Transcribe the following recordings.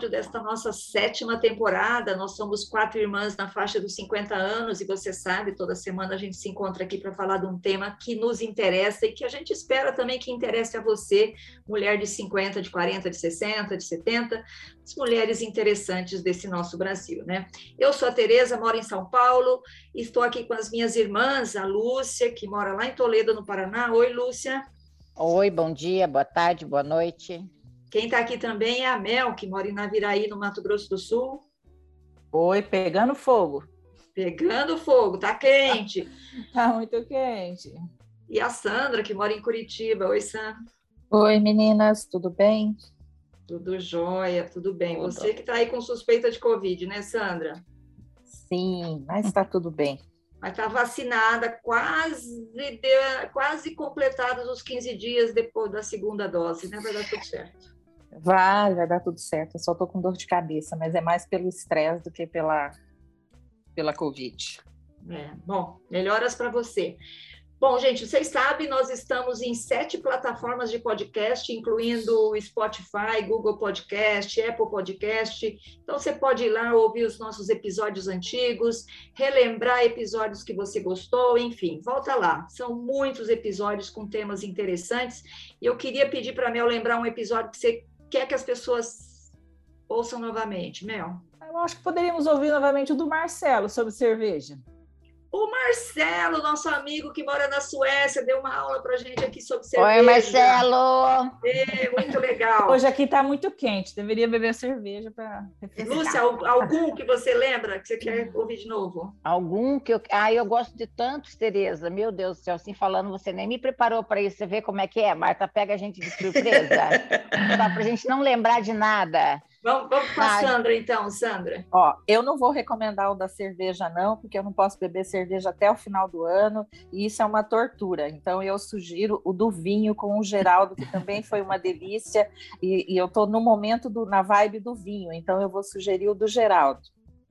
Episódio desta nossa sétima temporada. Nós somos quatro irmãs na faixa dos 50 anos e você sabe, toda semana a gente se encontra aqui para falar de um tema que nos interessa e que a gente espera também que interesse a você, mulher de 50, de 40, de 60, de 70, as mulheres interessantes desse nosso Brasil, né? Eu sou a Tereza, moro em São Paulo, estou aqui com as minhas irmãs, a Lúcia, que mora lá em Toledo, no Paraná. Oi, Lúcia. Oi, bom dia, boa tarde, boa noite. Quem está aqui também é a Mel, que mora em Naviraí, no Mato Grosso do Sul. Oi, pegando fogo. Pegando fogo, tá quente. tá muito quente. E a Sandra, que mora em Curitiba. Oi, Sandra. Oi, meninas, tudo bem? Tudo jóia, tudo bem. Tudo. Você que está aí com suspeita de Covid, né, Sandra? Sim, mas está tudo bem. Mas está vacinada, quase, deu, quase completados os 15 dias depois da segunda dose, né? Vai dar tudo certo. Vai, vai dar tudo certo. Eu só tô com dor de cabeça, mas é mais pelo estresse do que pela, pela Covid. É, bom, melhoras para você. Bom, gente, vocês sabem, nós estamos em sete plataformas de podcast, incluindo Spotify, Google Podcast, Apple Podcast. Então, você pode ir lá ouvir os nossos episódios antigos, relembrar episódios que você gostou, enfim, volta lá. São muitos episódios com temas interessantes. E eu queria pedir para a Mel lembrar um episódio que você quer que as pessoas ouçam novamente. Mel? Eu acho que poderíamos ouvir novamente o do Marcelo sobre cerveja. O Marcelo, nosso amigo que mora na Suécia, deu uma aula para a gente aqui sobre cerveja. Oi, Marcelo! É, muito legal. Hoje aqui está muito quente, deveria beber cerveja para Lúcia, algum que você lembra que você quer ouvir de novo? Algum que eu. Ah, eu gosto de tantos, Tereza. Meu Deus do céu, assim falando, você nem me preparou para isso. Você vê como é que é? Marta pega a gente de surpresa. Só para a gente não lembrar de nada. Vamos, vamos com a Sandra, então, Sandra. Ó, eu não vou recomendar o da cerveja, não, porque eu não posso beber cerveja até o final do ano, e isso é uma tortura. Então, eu sugiro o do vinho com o Geraldo, que também foi uma delícia, e, e eu estou no momento do, na vibe do vinho, então eu vou sugerir o do Geraldo.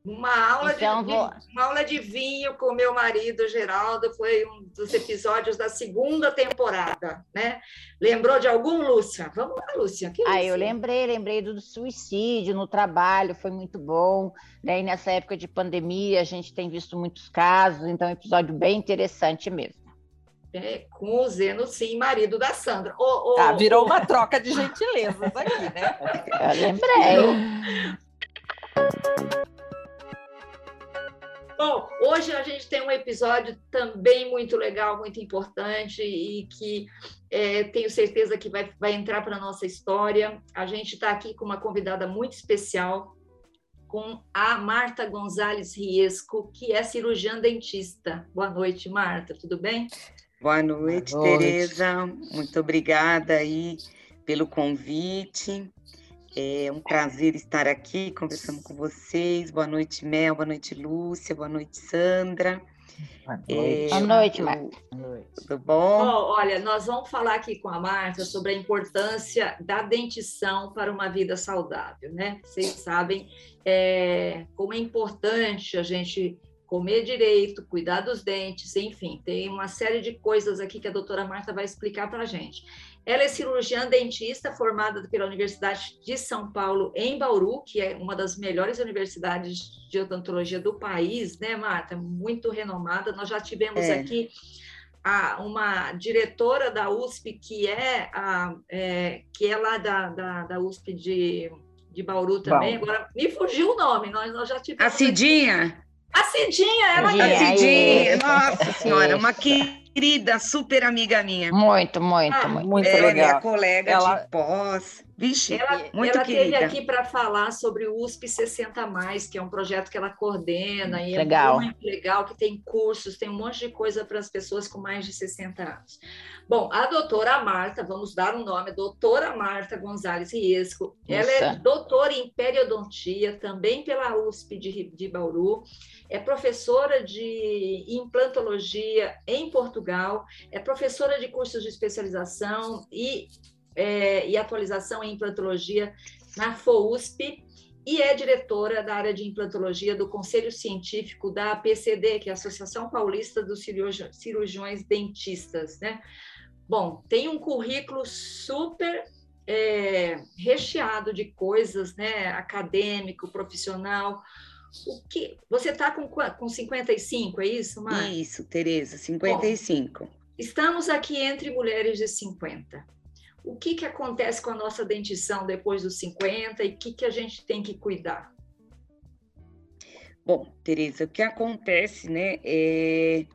Uma aula, então, de, vou... uma aula de vinho com meu marido, Geraldo, foi um dos episódios da segunda temporada, né? Lembrou de algum, Lúcia? Vamos lá, Lúcia. Que ah, eu lembrei, lembrei do suicídio no trabalho, foi muito bom. Né? E nessa época de pandemia, a gente tem visto muitos casos, então é um episódio bem interessante mesmo. É, com o Zeno, sim, marido da Sandra. Oh, oh, ah, virou oh. uma troca de gentilezas aqui, né? Eu lembrei. Bom, hoje a gente tem um episódio também muito legal, muito importante e que é, tenho certeza que vai, vai entrar para a nossa história. A gente está aqui com uma convidada muito especial, com a Marta Gonzalez Riesco, que é cirurgiã dentista. Boa noite, Marta, tudo bem? Boa noite, Boa noite. Tereza. Muito obrigada aí pelo convite. É um prazer estar aqui conversando com vocês. Boa noite, Mel. Boa noite, Lúcia. Boa noite, Sandra. Boa noite, é, Boa noite Marta. Tudo bom? Oh, olha, nós vamos falar aqui com a Marta sobre a importância da dentição para uma vida saudável, né? Vocês sabem é, como é importante a gente comer direito, cuidar dos dentes, enfim, tem uma série de coisas aqui que a doutora Marta vai explicar para a gente. Ela é cirurgiã dentista formada pela Universidade de São Paulo, em Bauru, que é uma das melhores universidades de odontologia do país, né, Marta? Muito renomada. Nós já tivemos é. aqui a, uma diretora da USP, que é, a, é, que é lá da, da, da USP de, de Bauru também. Bom. Agora, me fugiu o nome, nós, nós já tivemos. A Cidinha? Aqui. A Cidinha, ela é. A Cidinha, nossa senhora, uma que querida, super amiga minha. Muito, muito, Ah, muito. Ela é legal. minha colega Ela- de pós. Vixe, Ela, muito ela querida. esteve aqui para falar sobre o USP 60 Mais, que é um projeto que ela coordena e Legal. é muito legal, que tem cursos, tem um monte de coisa para as pessoas com mais de 60 anos. Bom, a doutora Marta, vamos dar um nome, doutora Marta Gonzalez Riesco, ela é Nossa. doutora em periodontia, também pela USP de, de Bauru, é professora de implantologia em Portugal, é professora de cursos de especialização e é, e atualização em implantologia na FOUSP e é diretora da área de implantologia do Conselho Científico da APCD, que é a Associação Paulista dos Cirurgi- Cirurgiões Dentistas, né? Bom, tem um currículo super é, recheado de coisas, né? Acadêmico, profissional. O que você está com, com 55, é isso, Mar? Isso, Tereza, 55. Estamos aqui entre mulheres de 50. O que, que acontece com a nossa dentição depois dos 50 e o que, que a gente tem que cuidar? Bom, Tereza, o que acontece, né? É...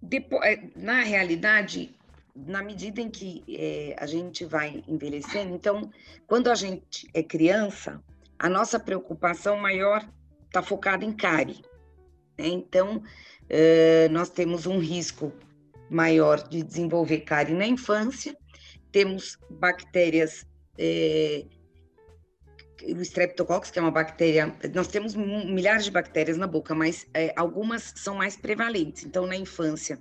depo- é, na realidade, na medida em que é, a gente vai envelhecendo, então, quando a gente é criança, a nossa preocupação maior está focada em cárie. né? Então, nós temos um risco maior de desenvolver cárie na infância, temos bactérias, eh, o Streptococcus, que é uma bactéria, nós temos milhares de bactérias na boca, mas eh, algumas são mais prevalentes. Então, na infância,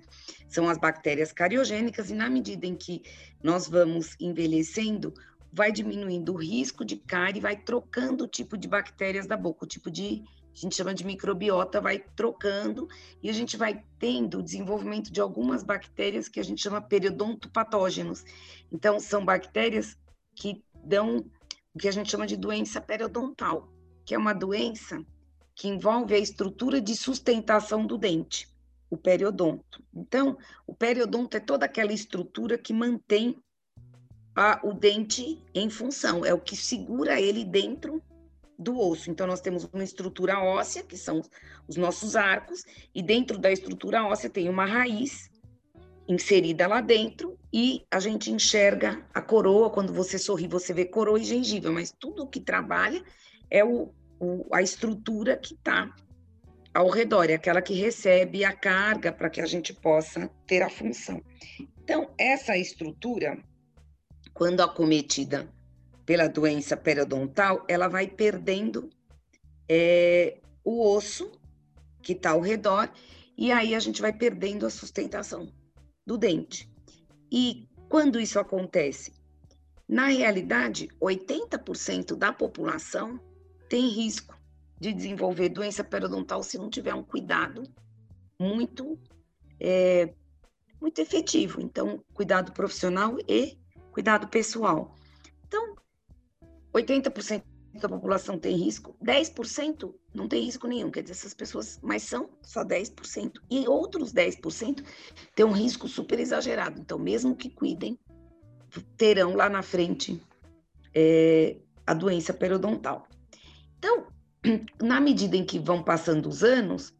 são as bactérias cariogênicas, e na medida em que nós vamos envelhecendo, vai diminuindo o risco de cárie, vai trocando o tipo de bactérias da boca, o tipo de, a gente chama de microbiota, vai trocando, e a gente vai tendo o desenvolvimento de algumas bactérias que a gente chama periodontopatógenos. Então, são bactérias que dão o que a gente chama de doença periodontal, que é uma doença que envolve a estrutura de sustentação do dente, o periodonto. Então, o periodonto é toda aquela estrutura que mantém a- o dente em função, é o que segura ele dentro do osso. Então, nós temos uma estrutura óssea, que são os nossos arcos, e dentro da estrutura óssea tem uma raiz inserida lá dentro e a gente enxerga a coroa. Quando você sorri, você vê coroa e gengiva, mas tudo que trabalha é o, o- a estrutura que está ao redor, é aquela que recebe a carga para que a gente possa ter a função. Então, essa estrutura, quando acometida pela doença periodontal, ela vai perdendo é, o osso que está ao redor, e aí a gente vai perdendo a sustentação do dente. E quando isso acontece? Na realidade, 80% da população tem risco de desenvolver doença periodontal se não tiver um cuidado muito, é, muito efetivo. Então, cuidado profissional e cuidado pessoal. Então, 80% da população tem risco, 10% não tem risco nenhum, quer dizer, essas pessoas, mas são só 10%. E outros 10% têm um risco super exagerado. Então, mesmo que cuidem, terão lá na frente é, a doença periodontal. Então, na medida em que vão passando os anos,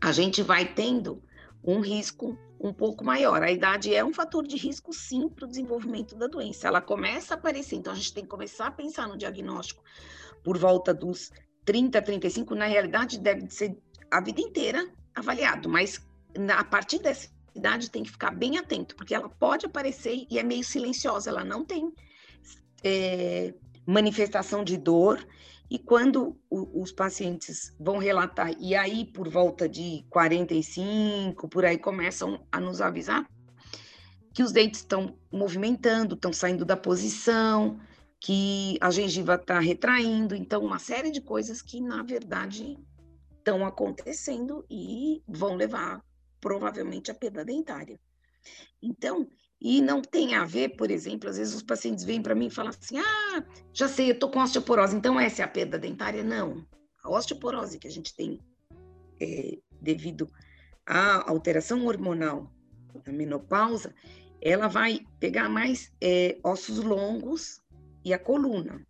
a gente vai tendo um risco um pouco maior. A idade é um fator de risco, sim, para o desenvolvimento da doença. Ela começa a aparecer, então a gente tem que começar a pensar no diagnóstico por volta dos 30, 35. Na realidade, deve ser a vida inteira avaliado, mas a partir dessa idade tem que ficar bem atento, porque ela pode aparecer e é meio silenciosa, ela não tem é, manifestação de dor. E quando o- os pacientes vão relatar, e aí por volta de 45, por aí começam a nos avisar que os dentes estão movimentando, estão saindo da posição, que a gengiva está retraindo, então uma série de coisas que na verdade estão acontecendo e vão levar provavelmente à perda dentária. Então, e não tem a ver, por exemplo, às vezes os pacientes vêm para mim e falam assim: ah, já sei, eu estou com osteoporose, então essa é a perda dentária? Não. A osteoporose que a gente tem é, devido à alteração hormonal da menopausa, ela vai pegar mais é, ossos longos e a coluna.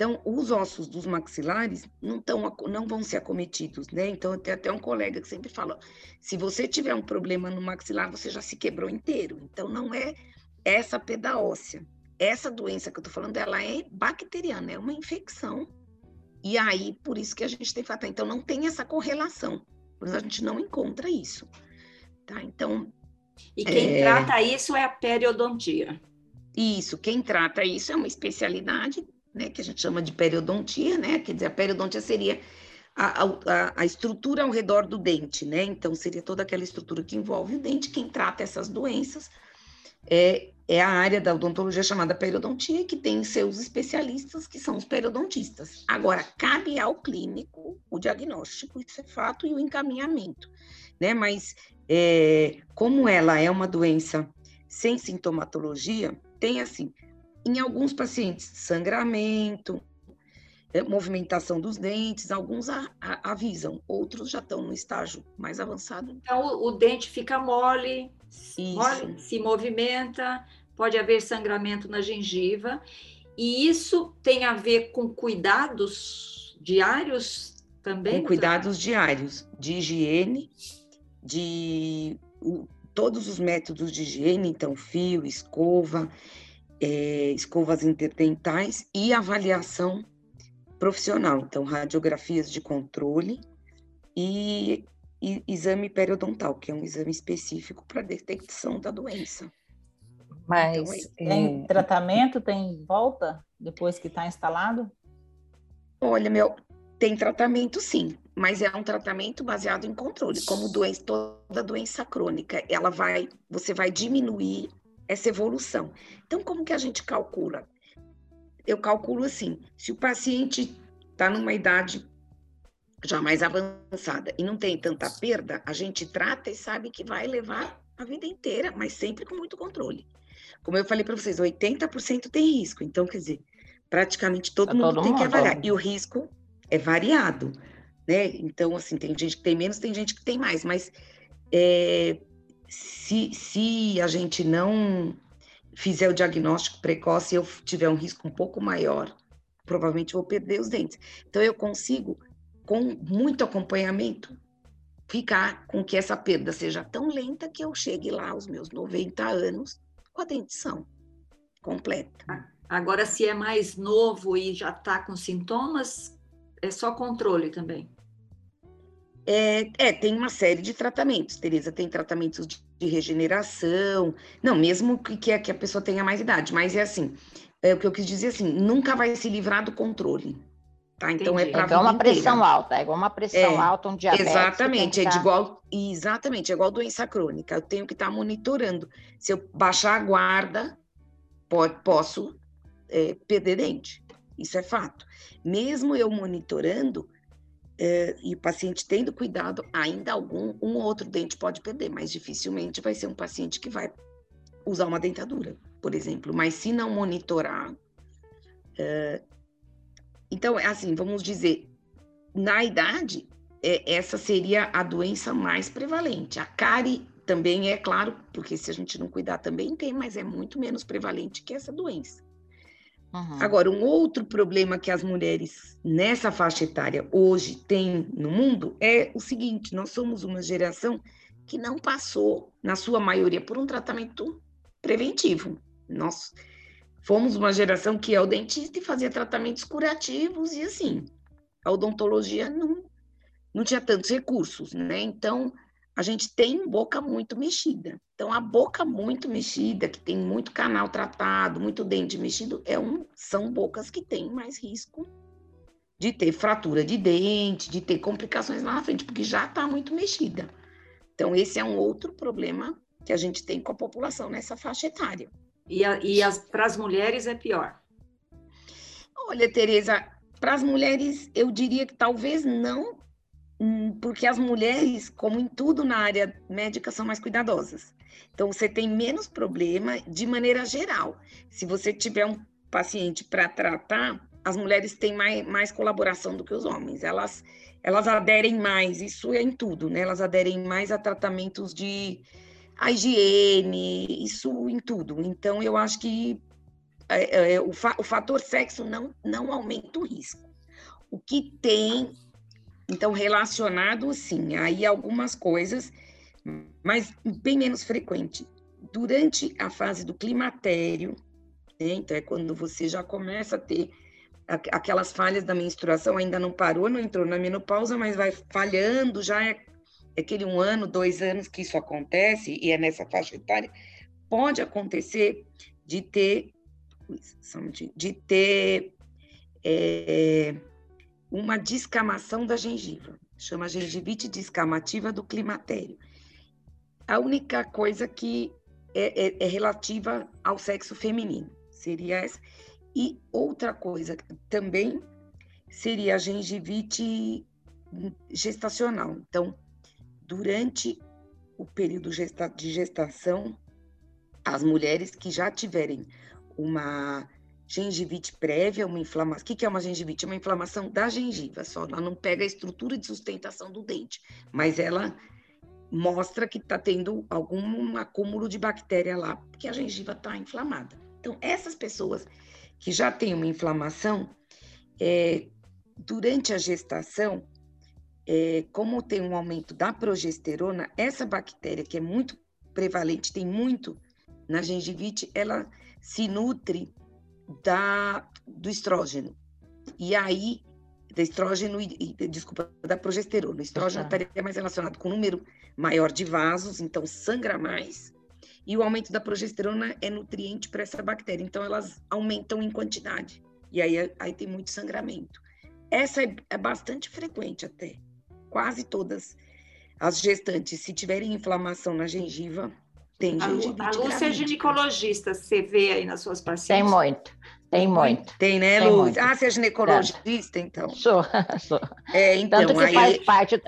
Então, os ossos dos maxilares não, tão, não vão ser acometidos, né? Então, tem até um colega que sempre fala: se você tiver um problema no maxilar, você já se quebrou inteiro. Então, não é essa peda óssea. Essa doença que eu tô falando, ela é bacteriana, é uma infecção. E aí, por isso que a gente tem que falar, então não tem essa correlação. Por isso a gente não encontra isso. Tá? Então. E quem é... trata isso é a periodontia. Isso, quem trata isso é uma especialidade né, que a gente chama de periodontia, né? Quer dizer, a periodontia seria a, a, a, estrutura ao redor do dente, né? Então, seria toda aquela estrutura que envolve o dente. Quem trata essas doenças é, é a área da odontologia chamada periodontia, que tem seus especialistas, que são os periodontistas. Agora, cabe ao clínico o diagnóstico, isso é fato, e o encaminhamento, né? Mas, é, como ela é uma doença sem sintomatologia, tem assim, em alguns pacientes, sangramento, é, movimentação dos dentes, alguns a, a, avisam, outros já estão no estágio mais avançado. Então, o, o dente fica mole, mole, se movimenta, pode haver sangramento na gengiva, e isso tem a ver com cuidados diários também? Com cuidados diários, de higiene, de o, todos os métodos de higiene, então fio, escova, é, escovas interdentais e avaliação profissional, então radiografias de controle e, e exame periodontal, que é um exame específico para detecção da doença. Mas então, tem é... tratamento, tem volta depois que está instalado? Olha, meu, tem tratamento sim, mas é um tratamento baseado em controle, como doença, toda doença crônica, ela vai, você vai diminuir essa evolução. Então, como que a gente calcula? Eu calculo assim: se o paciente está numa idade já mais avançada e não tem tanta perda, a gente trata e sabe que vai levar a vida inteira, mas sempre com muito controle. Como eu falei para vocês, 80% tem risco. Então, quer dizer, praticamente todo, mundo todo tem mundo. que avaliar. E o risco é variado, né? Então, assim, tem gente que tem menos, tem gente que tem mais, mas é, se, se a gente não fizer o diagnóstico precoce e eu tiver um risco um pouco maior, provavelmente vou perder os dentes. Então, eu consigo, com muito acompanhamento, ficar com que essa perda seja tão lenta que eu chegue lá aos meus 90 anos com a dentição completa. Agora, se é mais novo e já está com sintomas, é só controle também. É, é, tem uma série de tratamentos, Tereza. Tem tratamentos de, de regeneração. Não, mesmo que, que, a, que a pessoa tenha mais idade, mas é assim. É o que eu quis dizer assim, nunca vai se livrar do controle. Tá? Então é Entendi. é para igual uma pressão inteira. alta, é igual uma pressão é, alta, um diabetes. Exatamente, é de igual, exatamente, é igual doença crônica. Eu tenho que estar tá monitorando. Se eu baixar a guarda, pode, posso é, perder dente. Isso é fato. Mesmo eu monitorando, é, e o paciente tendo cuidado, ainda algum, um ou outro dente pode perder, mas dificilmente vai ser um paciente que vai usar uma dentadura, por exemplo. Mas se não monitorar. É, então, é assim, vamos dizer, na idade, é, essa seria a doença mais prevalente. A cárie também é claro, porque se a gente não cuidar também tem, mas é muito menos prevalente que essa doença. Uhum. Agora, um outro problema que as mulheres nessa faixa etária hoje têm no mundo é o seguinte: nós somos uma geração que não passou, na sua maioria, por um tratamento preventivo. Nós fomos uma geração que é o dentista e fazia tratamentos curativos e assim, a odontologia não, não tinha tantos recursos, né? Então, a gente tem boca muito mexida. Então, a boca muito mexida, que tem muito canal tratado, muito dente mexido, é um, são bocas que têm mais risco de ter fratura de dente, de ter complicações lá na frente, porque já está muito mexida. Então, esse é um outro problema que a gente tem com a população nessa faixa etária. E, e para as mulheres é pior? Olha, Tereza, para as mulheres, eu diria que talvez não porque as mulheres, como em tudo na área médica, são mais cuidadosas. Então, você tem menos problema de maneira geral. Se você tiver um paciente para tratar, as mulheres têm mais, mais colaboração do que os homens. Elas, elas aderem mais, isso é em tudo, né? Elas aderem mais a tratamentos de a higiene, isso em tudo. Então, eu acho que é, é, o, fa, o fator sexo não, não aumenta o risco. O que tem, então, relacionado, sim, aí algumas coisas, mas bem menos frequente. Durante a fase do climatério, né, então é quando você já começa a ter aquelas falhas da menstruação, ainda não parou, não entrou na menopausa, mas vai falhando, já é aquele um ano, dois anos que isso acontece, e é nessa faixa etária, pode acontecer de ter, de ter é, uma descamação da gengiva, chama gengivite descamativa do climatério. A única coisa que é, é, é relativa ao sexo feminino seria essa. E outra coisa também seria a gengivite gestacional. Então, durante o período de gestação, as mulheres que já tiverem uma gengivite prévia, uma inflamação. O que é uma gengivite? É uma inflamação da gengiva, só ela não pega a estrutura de sustentação do dente, mas ela mostra que está tendo algum acúmulo de bactéria lá, porque a gengiva está inflamada. Então, essas pessoas que já têm uma inflamação, é, durante a gestação, é, como tem um aumento da progesterona, essa bactéria que é muito prevalente, tem muito na gengivite, ela se nutre da, do estrógeno. E aí, da estrógeno e, e desculpa, da progesterona. O estrógeno estaria mais relacionado com o número maior de vasos, então sangra mais. E o aumento da progesterona é nutriente para essa bactéria, então elas aumentam em quantidade. E aí, aí tem muito sangramento. Essa é, é bastante frequente até. Quase todas as gestantes, se tiverem inflamação na gengiva, tem a, gengivite. A Lúcia é ginecologista, você vê aí nas suas pacientes? Tem muito. Tem muito. Tem, né, Lúcia? Ah, você é ginecologista, então? Sou, sou. É, então, Tanto que aí... faz parte,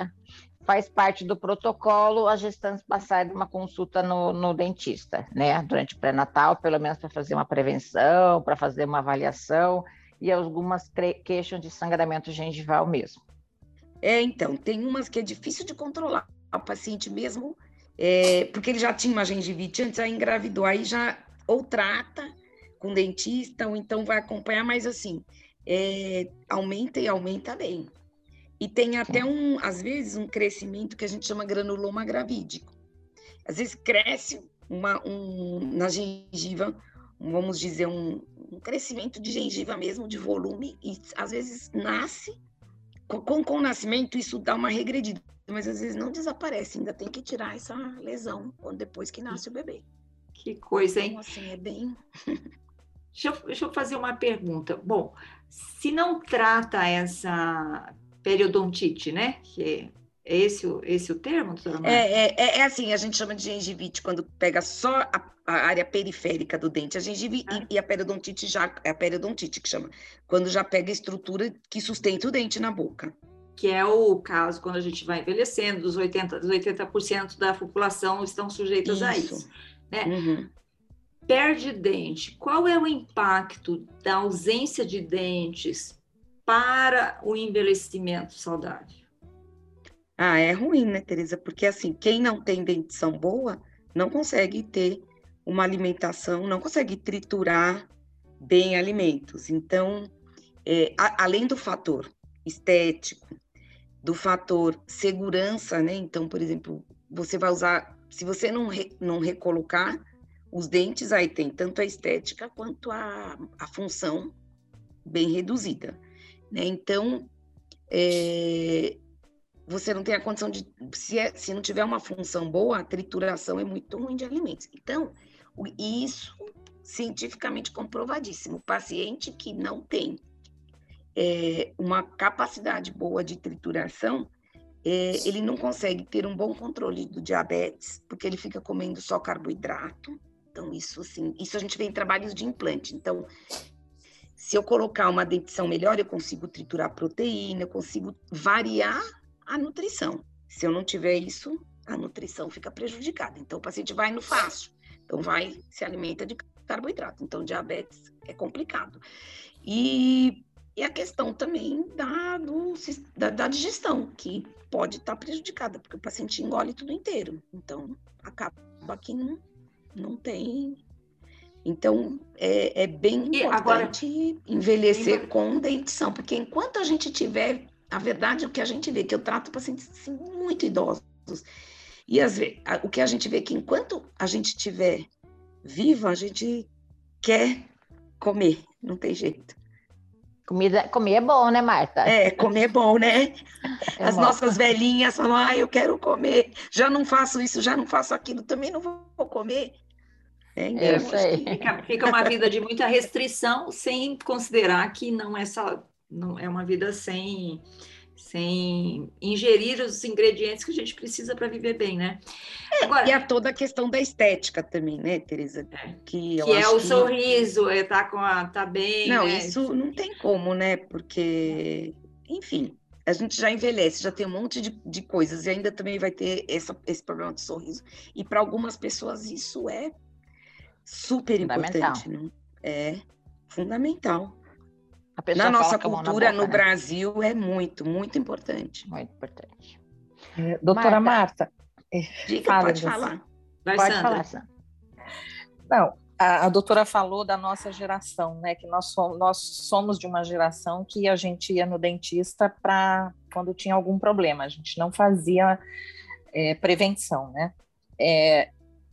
faz parte do protocolo as gestantes passarem uma consulta no, no dentista, né? Durante o pré-natal, pelo menos para fazer uma prevenção, para fazer uma avaliação, e algumas queixam de sangramento gengival mesmo. É, então, tem umas que é difícil de controlar. O paciente mesmo é, porque ele já tinha uma gengivite antes, aí engravidou, aí já ou trata com dentista, ou então vai acompanhar, mas assim, é, aumenta e aumenta bem. E tem até um, às vezes, um crescimento que a gente chama granuloma gravídico. Às vezes cresce uma, um, na gengiva, vamos dizer, um, um crescimento de gengiva mesmo, de volume, e às vezes nasce, com, com o nascimento isso dá uma regredida mas às vezes não desaparece, ainda tem que tirar essa lesão depois que nasce o bebê. Que coisa, hein? Então, assim, é bem. deixa, eu, deixa eu fazer uma pergunta. Bom, se não trata essa periodontite, né? Que é esse, esse o termo, doutora é, é, é, é, assim, a gente chama de gengivite quando pega só a, a área periférica do dente. A gengivite ah. e, e, a periodontite já é a periodontite que chama, quando já pega a estrutura que sustenta o dente na boca que é o caso quando a gente vai envelhecendo, dos 80%, dos 80% da população estão sujeitas isso. a isso. Né? Uhum. Perde dente. Qual é o impacto da ausência de dentes para o envelhecimento saudável? Ah, é ruim, né, Tereza? Porque assim, quem não tem dentição boa não consegue ter uma alimentação, não consegue triturar bem alimentos. Então, é, a, além do fator estético, do fator segurança, né? Então, por exemplo, você vai usar, se você não, re, não recolocar os dentes, aí tem tanto a estética quanto a, a função bem reduzida, né? Então, é, você não tem a condição de, se, é, se não tiver uma função boa, a trituração é muito ruim de alimentos. Então, isso cientificamente comprovadíssimo. O paciente que não tem é, uma capacidade boa de trituração, é, ele não consegue ter um bom controle do diabetes, porque ele fica comendo só carboidrato. Então, isso assim, isso a gente vê em trabalhos de implante. Então, se eu colocar uma dentição melhor, eu consigo triturar proteína, eu consigo variar a nutrição. Se eu não tiver isso, a nutrição fica prejudicada. Então, o paciente vai no fácil. Então, vai, se alimenta de carboidrato. Então, diabetes é complicado. E e a questão também da, do, da, da digestão, que pode estar prejudicada, porque o paciente engole tudo inteiro. Então, acaba que não, não tem Então, é, é bem E importante agora- envelhecer com dentição, porque enquanto a gente tiver, a verdade, o que a gente vê, que eu trato pacientes assim, muito idosos, e às vezes, a- o que a gente vê é que enquanto a gente tiver viva, a gente quer comer, não tem jeito. Comida, comer é bom, né, Marta? É, comer é bom, né? É As bom. nossas velhinhas falam, ah, eu quero comer, já não faço isso, já não faço aquilo, também não vou comer. É, então, sei. que- Fica, fica uma vida de muita restrição, sem considerar que não é só, não é uma vida sem, sem ingerir os ingredientes que a gente precisa para viver bem, né? Agora, E há toda a questão da estética também, né, Tereza? É. Que, eu que é o que- sorriso, é tá com a, tá bem, Não, né? isso não tem como, né? Porque, enfim, a gente já envelhece, já tem um monte de, de coisas, e ainda também vai ter essa, esse problema de sorriso. E para algumas pessoas isso é super Fundamental. importante, não? É fundamental. A pessoa Na nossa na cultura, boca, no né? Brasil, é muito, muito importante. Muito importante. É, doutora Marta. Marta, Diga, Fala, pode falar. Vai, Pode Sandra. falar, Sandra. Não, a, a doutora falou da nossa geração, né? Que nós somos, nós somos de uma geração que a gente ia no dentista para quando tinha algum problema, a gente não fazia é, prevenção, né? É,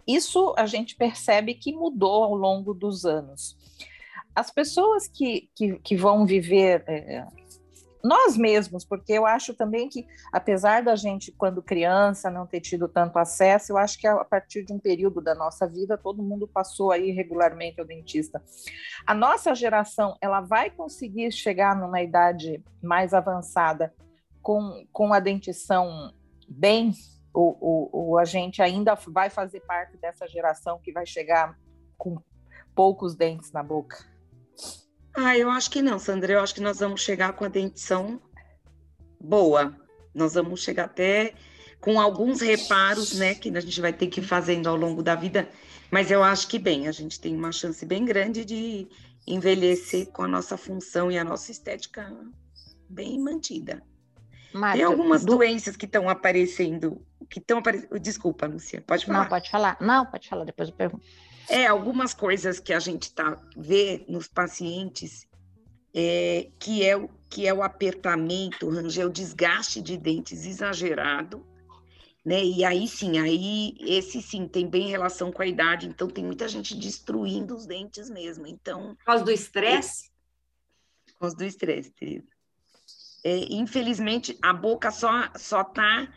isso a gente percebe que mudou ao longo dos anos. As pessoas que, que, que vão viver, é, nós mesmos, porque eu acho também que apesar da gente, quando criança, não ter tido tanto acesso, eu acho que a partir de um período da nossa vida, todo mundo passou aí regularmente ao dentista. A nossa geração, ela vai conseguir chegar numa idade mais avançada com, com a dentição bem, ou, ou, ou a gente ainda vai fazer parte dessa geração que vai chegar com poucos dentes na boca? Ah, eu acho que não, Sandra. Eu acho que nós vamos chegar com a dentição boa. Nós vamos chegar até com alguns reparos, né, que a gente vai ter que ir fazendo ao longo da vida. Mas eu acho que bem, a gente tem uma chance bem grande de envelhecer com a nossa função e a nossa estética bem mantida. Marta, Tem algumas do- doenças que estão aparecendo, que estão aparecendo. Desculpa, Lúcia, pode falar. Não, pode falar. Não, pode falar, depois eu pergunto. É, algumas coisas que a gente tá, vê nos pacientes, é, que, é, o- que é o apertamento, o ranger, o desgaste de dentes exagerado, né? E aí sim, aí esse sim tem bem relação com a idade, então tem muita gente destruindo os dentes mesmo. Então, Por causa do estresse, por causa do estresse, Teresa. É, infelizmente, a boca só só está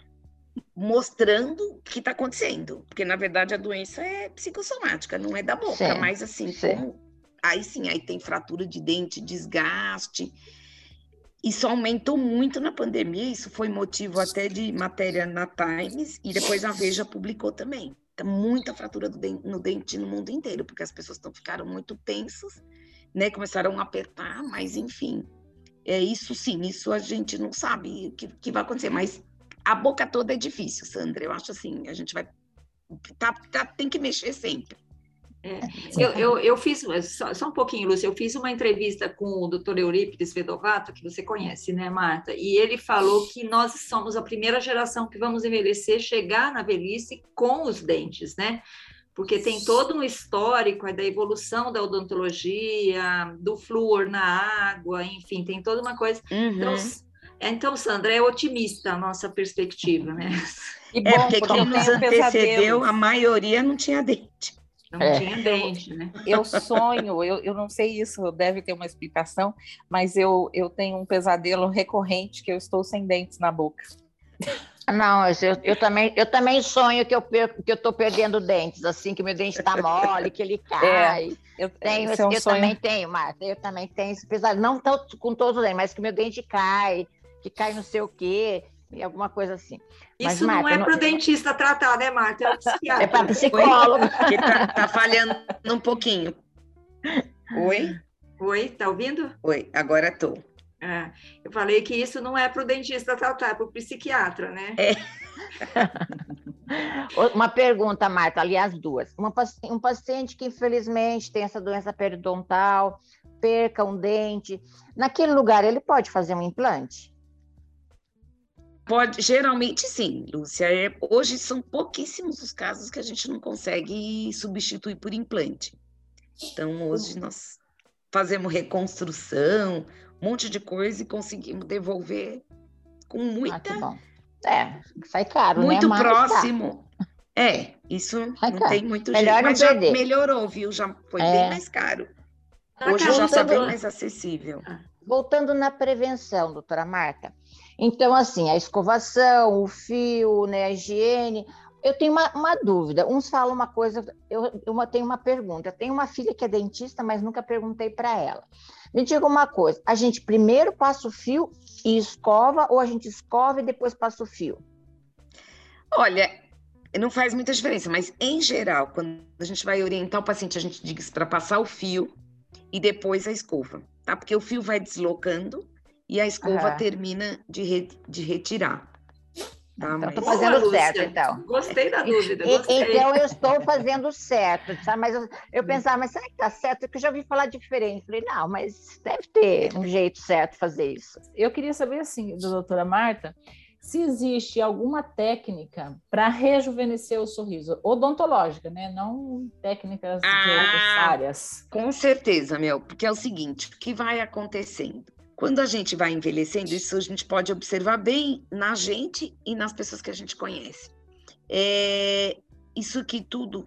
mostrando o que está acontecendo, porque na verdade a doença é psicossomática, não é da boca, Sim, mas assim, sim. como aí sim, aí tem fratura de dente, desgaste. Isso aumentou muito na pandemia, isso foi motivo até de matéria na Times e depois a Veja publicou também. Tá muita fratura do den- no dente no mundo inteiro, porque as pessoas estão ficaram muito tensas, né? Começaram a apertar, mas enfim, é isso sim, isso a gente não sabe o que, que vai acontecer, mas a boca toda é difícil, Sandra. Eu acho assim, a gente vai tá, tá- tem que mexer sempre. eu, eu, eu fiz, só, só um pouquinho, Lúcia, eu fiz uma entrevista com o Dr. Eurípides Vedovato, que você conhece, né, Marta? E ele falou que nós somos a primeira geração que vamos envelhecer, chegar na velhice com os dentes, né? Porque tem todo um histórico aí da evolução da odontologia, do flúor na água, enfim, tem toda uma coisa. Então, Uhum. s- então, Sandra, é otimista a nossa perspectiva, né? E É, porque porque quem nos antecedeu, a maioria não tinha dente. Não É. tinha dente, né? Eu sonho, eu, eu não sei isso, deve ter uma explicação, mas eu, eu tenho um pesadelo recorrente que eu estou sem dentes na boca. Não, eu, eu também, eu também sonho que eu perco, que eu estou perdendo dentes, assim, que meu dente está mole, que ele cai. Eu, Tenho, esse é um eu sonho. também tenho, Marta, eu também tenho esse pesadelo. Não tanto com todos os dentes, mas que meu dente cai, que cai não sei o quê, e alguma coisa assim. Mas, Isso não Marta, é não- para o dentista tratar, né, Marta? É o psiquiatra. É para psicólogo. Porque tá, tá falhando um pouquinho. Oi? Oi, tá ouvindo? Oi, agora tô. É, eu falei que isso não é para o dentista tratar, é para o psiquiatra, né? Uma pergunta, Marta, aliás, duas. Uma um paciente que infelizmente tem essa doença periodontal, perca um dente, naquele lugar ele pode fazer um implante? Pode, geralmente sim, Lúcia. É, hoje são pouquíssimos os casos que a gente não consegue substituir por implante. Então, hoje nós fazemos reconstrução, um monte de coisa e conseguimos devolver com muita. Ah, é, sai caro, muito né? próximo. É, isso sai não caro. tem muito Melhor jeito, mas já melhorou, viu? Já foi é. bem mais caro. Tá hoje já está bem mais acessível. Ah. Voltando na prevenção, doutora Marta. Então, assim, a escovação, o fio, né, a higiene. Eu tenho uma, uma dúvida. Uns falam uma coisa, eu, eu tenho uma pergunta. Eu tenho uma filha que é dentista, mas nunca perguntei para ela. Me diga uma coisa: a gente primeiro passa o fio e escova, ou a gente escova e depois passa o fio? Olha, não faz muita diferença, mas em geral, quando a gente vai orientar o paciente, a gente diz para passar o fio e depois a escova, tá? Porque o fio vai deslocando e a escova uhum. termina de, re, de retirar. Tá, então, estou fazendo Boa, certo, Lúcia. então. Gostei da dúvida. Gostei. Então, eu estou fazendo certo, tá? Mas eu, eu pensava, mas será que está certo? Porque eu já ouvi falar diferente. Falei, não, mas deve ter um jeito certo de fazer isso. Eu queria saber, assim, da doutora Marta, se existe alguma técnica para rejuvenescer o sorriso, odontológica, né? Não técnicas ah, de outras áreas. Com certeza, meu, porque é o seguinte, o que vai acontecendo? Quando a gente vai envelhecendo, isso a gente pode observar bem na gente e nas pessoas que a gente conhece. É, isso que tudo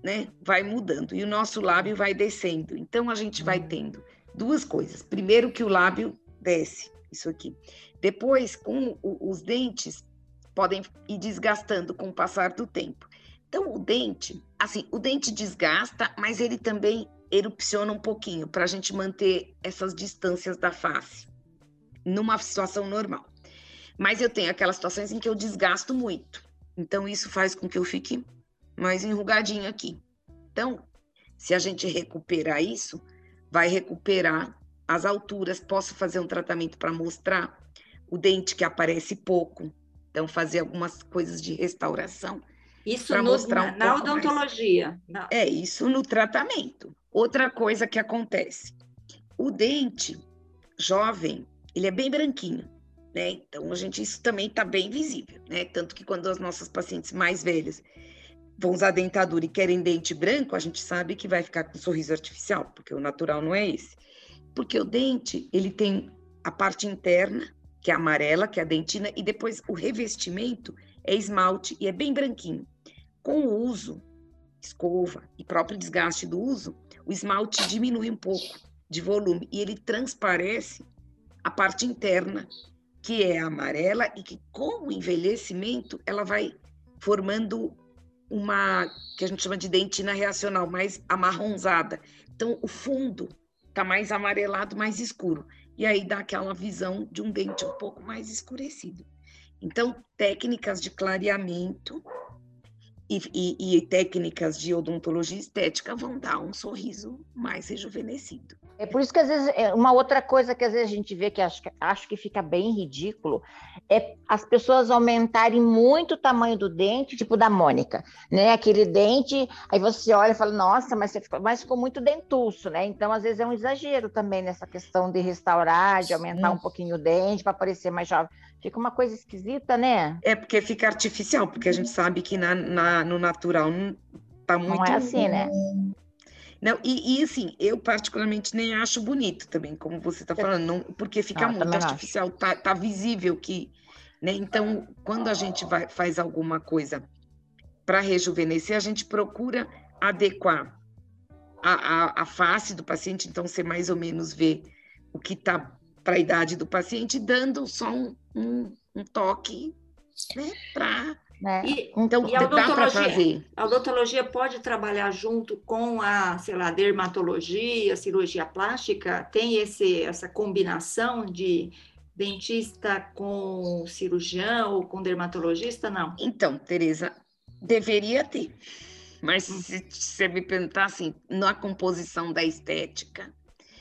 né, vai mudando e o nosso lábio vai descendo. Então a gente vai tendo duas coisas. Primeiro que o lábio desce, isso aqui. Depois, com o, os dentes podem ir desgastando com o passar do tempo. Então o dente, assim, o dente desgasta, mas ele também erupciona um pouquinho para a gente manter essas distâncias da face numa situação normal. Mas eu tenho aquelas situações em que eu desgasto muito. Então isso faz com que eu fique mais enrugadinho aqui. Então, se a gente recuperar isso, vai recuperar as alturas. Posso fazer um tratamento para mostrar o dente que aparece pouco. Então, fazer algumas coisas de restauração. Isso no, mostrar um na, na odontologia. É, isso no tratamento. Outra coisa que acontece, o dente jovem, ele é bem branquinho, né? Então a gente isso também está bem visível, né? Tanto que quando as nossas pacientes mais velhas vão usar dentadura e querem dente branco, a gente sabe que vai ficar com sorriso artificial, porque o natural não é esse. Porque o dente, ele tem a parte interna, que é amarela, que é a dentina, e depois o revestimento é esmalte e é bem branquinho. Com o uso, escova e próprio desgaste do uso, o esmalte diminui um pouco de volume e ele transparece a parte interna, que é amarela e que com o envelhecimento ela vai formando uma que a gente chama de dentina reacional, mais amarronzada. Então o fundo está mais amarelado, mais escuro. E aí dá aquela visão de um dente um pouco mais escurecido. Então, técnicas de clareamento e, e, e, técnicas de odontologia estética vão dar um sorriso mais rejuvenescido. É por isso que às vezes é, uma outra coisa que às vezes a gente vê que acho, acho que fica bem ridículo é as pessoas aumentarem muito o tamanho do dente, tipo da Mônica, né? Aquele dente, aí você olha e fala, nossa, mas, você ficou, mas ficou muito dentuço, né? Então às vezes é um exagero também nessa questão de restaurar, de aumentar hum. um pouquinho o dente para parecer mais jovem. Fica uma coisa esquisita, né? É porque fica artificial, porque a gente sabe que na, na no natural não tá muito. Não é assim, né? Não, e, e, assim, eu particularmente nem acho bonito também, como você está falando, não, porque fica muito artificial, tá, tá, visível que. Né? Então, quando a gente vai, faz alguma coisa para rejuvenescer, a gente procura adequar a, a, a, face do paciente, então você mais ou menos vê o que está para a idade do paciente, dando só um, um, um toque né, para né? E, então, e a odontologia, a odontologia pode trabalhar junto com a, sei lá, dermatologia, cirurgia plástica? Tem esse, essa combinação de dentista com cirurgião ou com dermatologista, não? Então, Tereza, deveria ter. Mas hum. se você me perguntar assim, na composição da estética,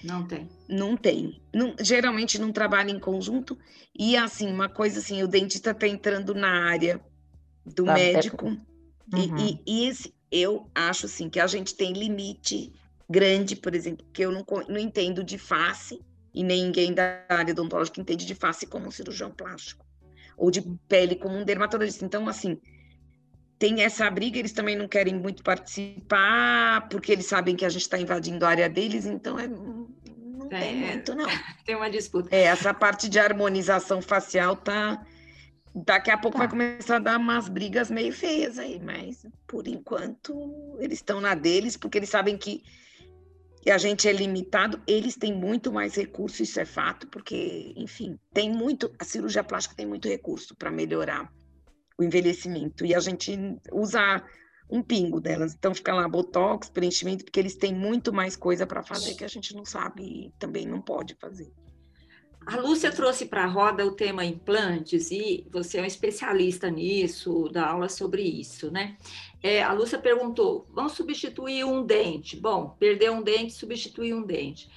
não tem. Não tem. Não, geralmente não trabalha em conjunto. E assim, uma coisa assim, o dentista está entrando na área do tá, médico. É... Uhum. E, e, e esse, eu acho assim que a gente tem limite grande, por exemplo, que eu não, não entendo de face, e ninguém da área odontológica entende de face como um cirurgião plástico, ou de pele como um dermatologista. Então, assim, tem essa briga, eles também não querem muito participar, porque eles sabem que a gente está invadindo a área deles, então é, não é, tem muito, não. Tem uma disputa. É, essa parte de harmonização facial tá. Daqui a pouco tá. vai começar a dar umas brigas meio feias aí, mas por enquanto eles estão na deles, porque eles sabem que a gente é limitado, eles têm muito mais recurso, isso é fato, porque, enfim, tem muito, a cirurgia plástica tem muito recurso para melhorar o envelhecimento. E a gente usa um pingo delas. Então fica lá botox, preenchimento, porque eles têm muito mais coisa para fazer que a gente não sabe e também não pode fazer. A Lúcia trouxe para a roda o tema implantes e você é um especialista nisso, dá aula sobre isso, né? É, a Lúcia perguntou: vamos substituir um dente? Bom, perder um dente, substituir um dente.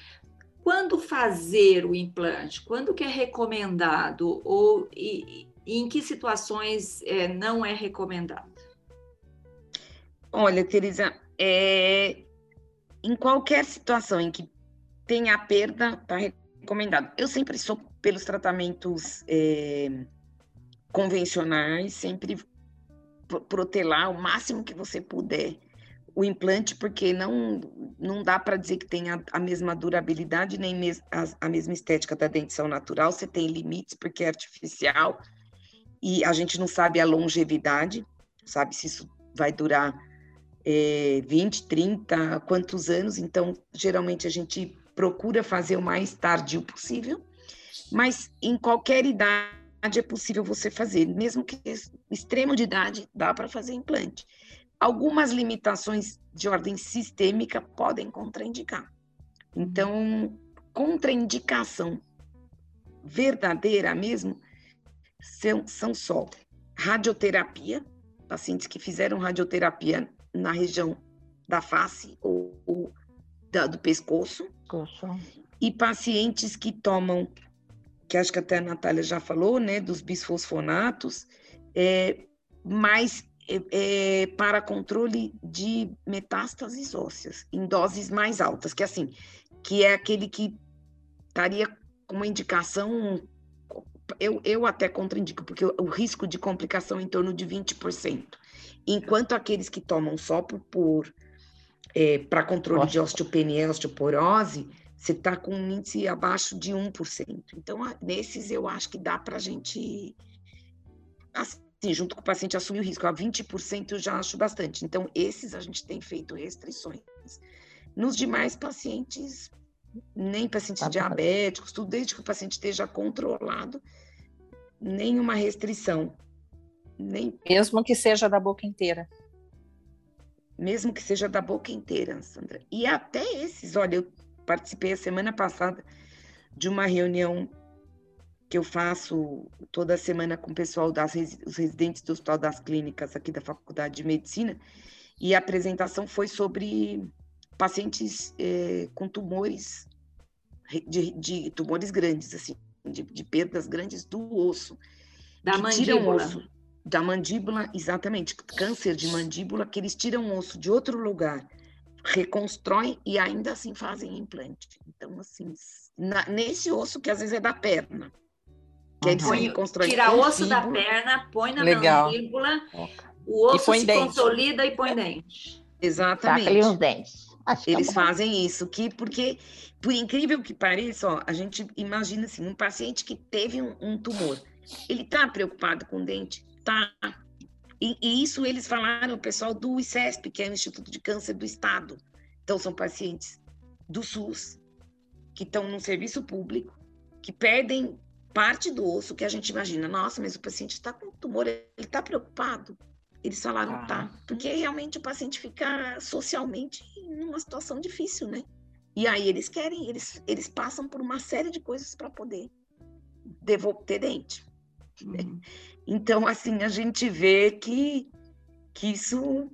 Quando fazer o implante? Quando que é recomendado? Ou e, e em que situações é, não é recomendado? Olha, Teresa, é, em qualquer situação em que tenha perda, está recomendado. Eu sempre sou pelos tratamentos é, convencionais, sempre protelar o máximo que você puder o implante, porque não, não dá para dizer que tenha a mesma durabilidade, nem mes a, a mesma estética da dentição natural, você tem limites, porque é artificial, e a gente não sabe a longevidade, sabe se isso vai durar é, 20, 30, quantos anos, então geralmente a gente procura fazer o mais tardio possível, mas em qualquer idade é possível você fazer, mesmo que extremo de idade, dá para fazer implante. Algumas limitações de ordem sistêmica podem contraindicar. Então, contraindicação verdadeira mesmo são, são só radioterapia, pacientes que fizeram radioterapia na região da face ou, ou da, do pescoço, e pacientes que tomam, que acho que até a Natália já falou, né, dos bisfosfonatos, é, mas é, é, para controle de metástases ósseas, em doses mais altas, que assim, que é aquele que estaria com uma indicação eu, eu até contraindico, porque o, o risco de complicação é em torno de 20%, enquanto aqueles que tomam só por, por é, para controle Nossa. de osteopenia e osteoporose, você está com um índice abaixo de 1%. Então, nesses eu acho que dá para a gente, assim, junto com o paciente, assumir o risco. A 20% eu já acho bastante. Então, esses a gente tem feito restrições. Nos demais pacientes, nem pacientes tá diabéticos, tudo desde que o paciente esteja controlado, nenhuma restrição. Nem... Mesmo que seja da boca inteira. Mesmo que seja da boca inteira, Sandra. E até esses, olha, eu participei a semana passada de uma reunião que eu faço toda semana com o pessoal das os residentes do Hospital das Clínicas aqui da Faculdade de Medicina, e a apresentação foi sobre pacientes é, com tumores, de, de, tumores grandes, assim, de, de, perdas grandes do osso. Da mandíbula. Osso, da mandíbula, exatamente, câncer de mandíbula, que eles tiram osso de outro lugar, reconstroem e ainda assim fazem implante. Então, assim, na, nesse osso que às vezes é da perna, que uhum. eles reconstrói. Tira osso da perna, põe na Legal. mandíbula, o osso se dente. consolida e põe dente. Exatamente. Saca ali os dentes. Eles é fazem isso, que porque, por incrível que pareça, ó, a gente imagina assim, um paciente que teve um, um tumor, ele está preocupado com o dente? Tá. E, e, isso eles falaram, o pessoal do ICESP, que é o Instituto de Câncer do Estado. Então, são pacientes do SUS, que estão no serviço público, que perdem parte do osso, que a gente imagina, nossa, mas o paciente está com tumor, ele está preocupado. Eles falaram, ah. tá, porque realmente o paciente fica socialmente numa situação difícil, né? E aí eles querem, eles, eles passam por uma série de coisas para poder devolver dente. Né? Uhum. Então, assim, a gente vê que, que isso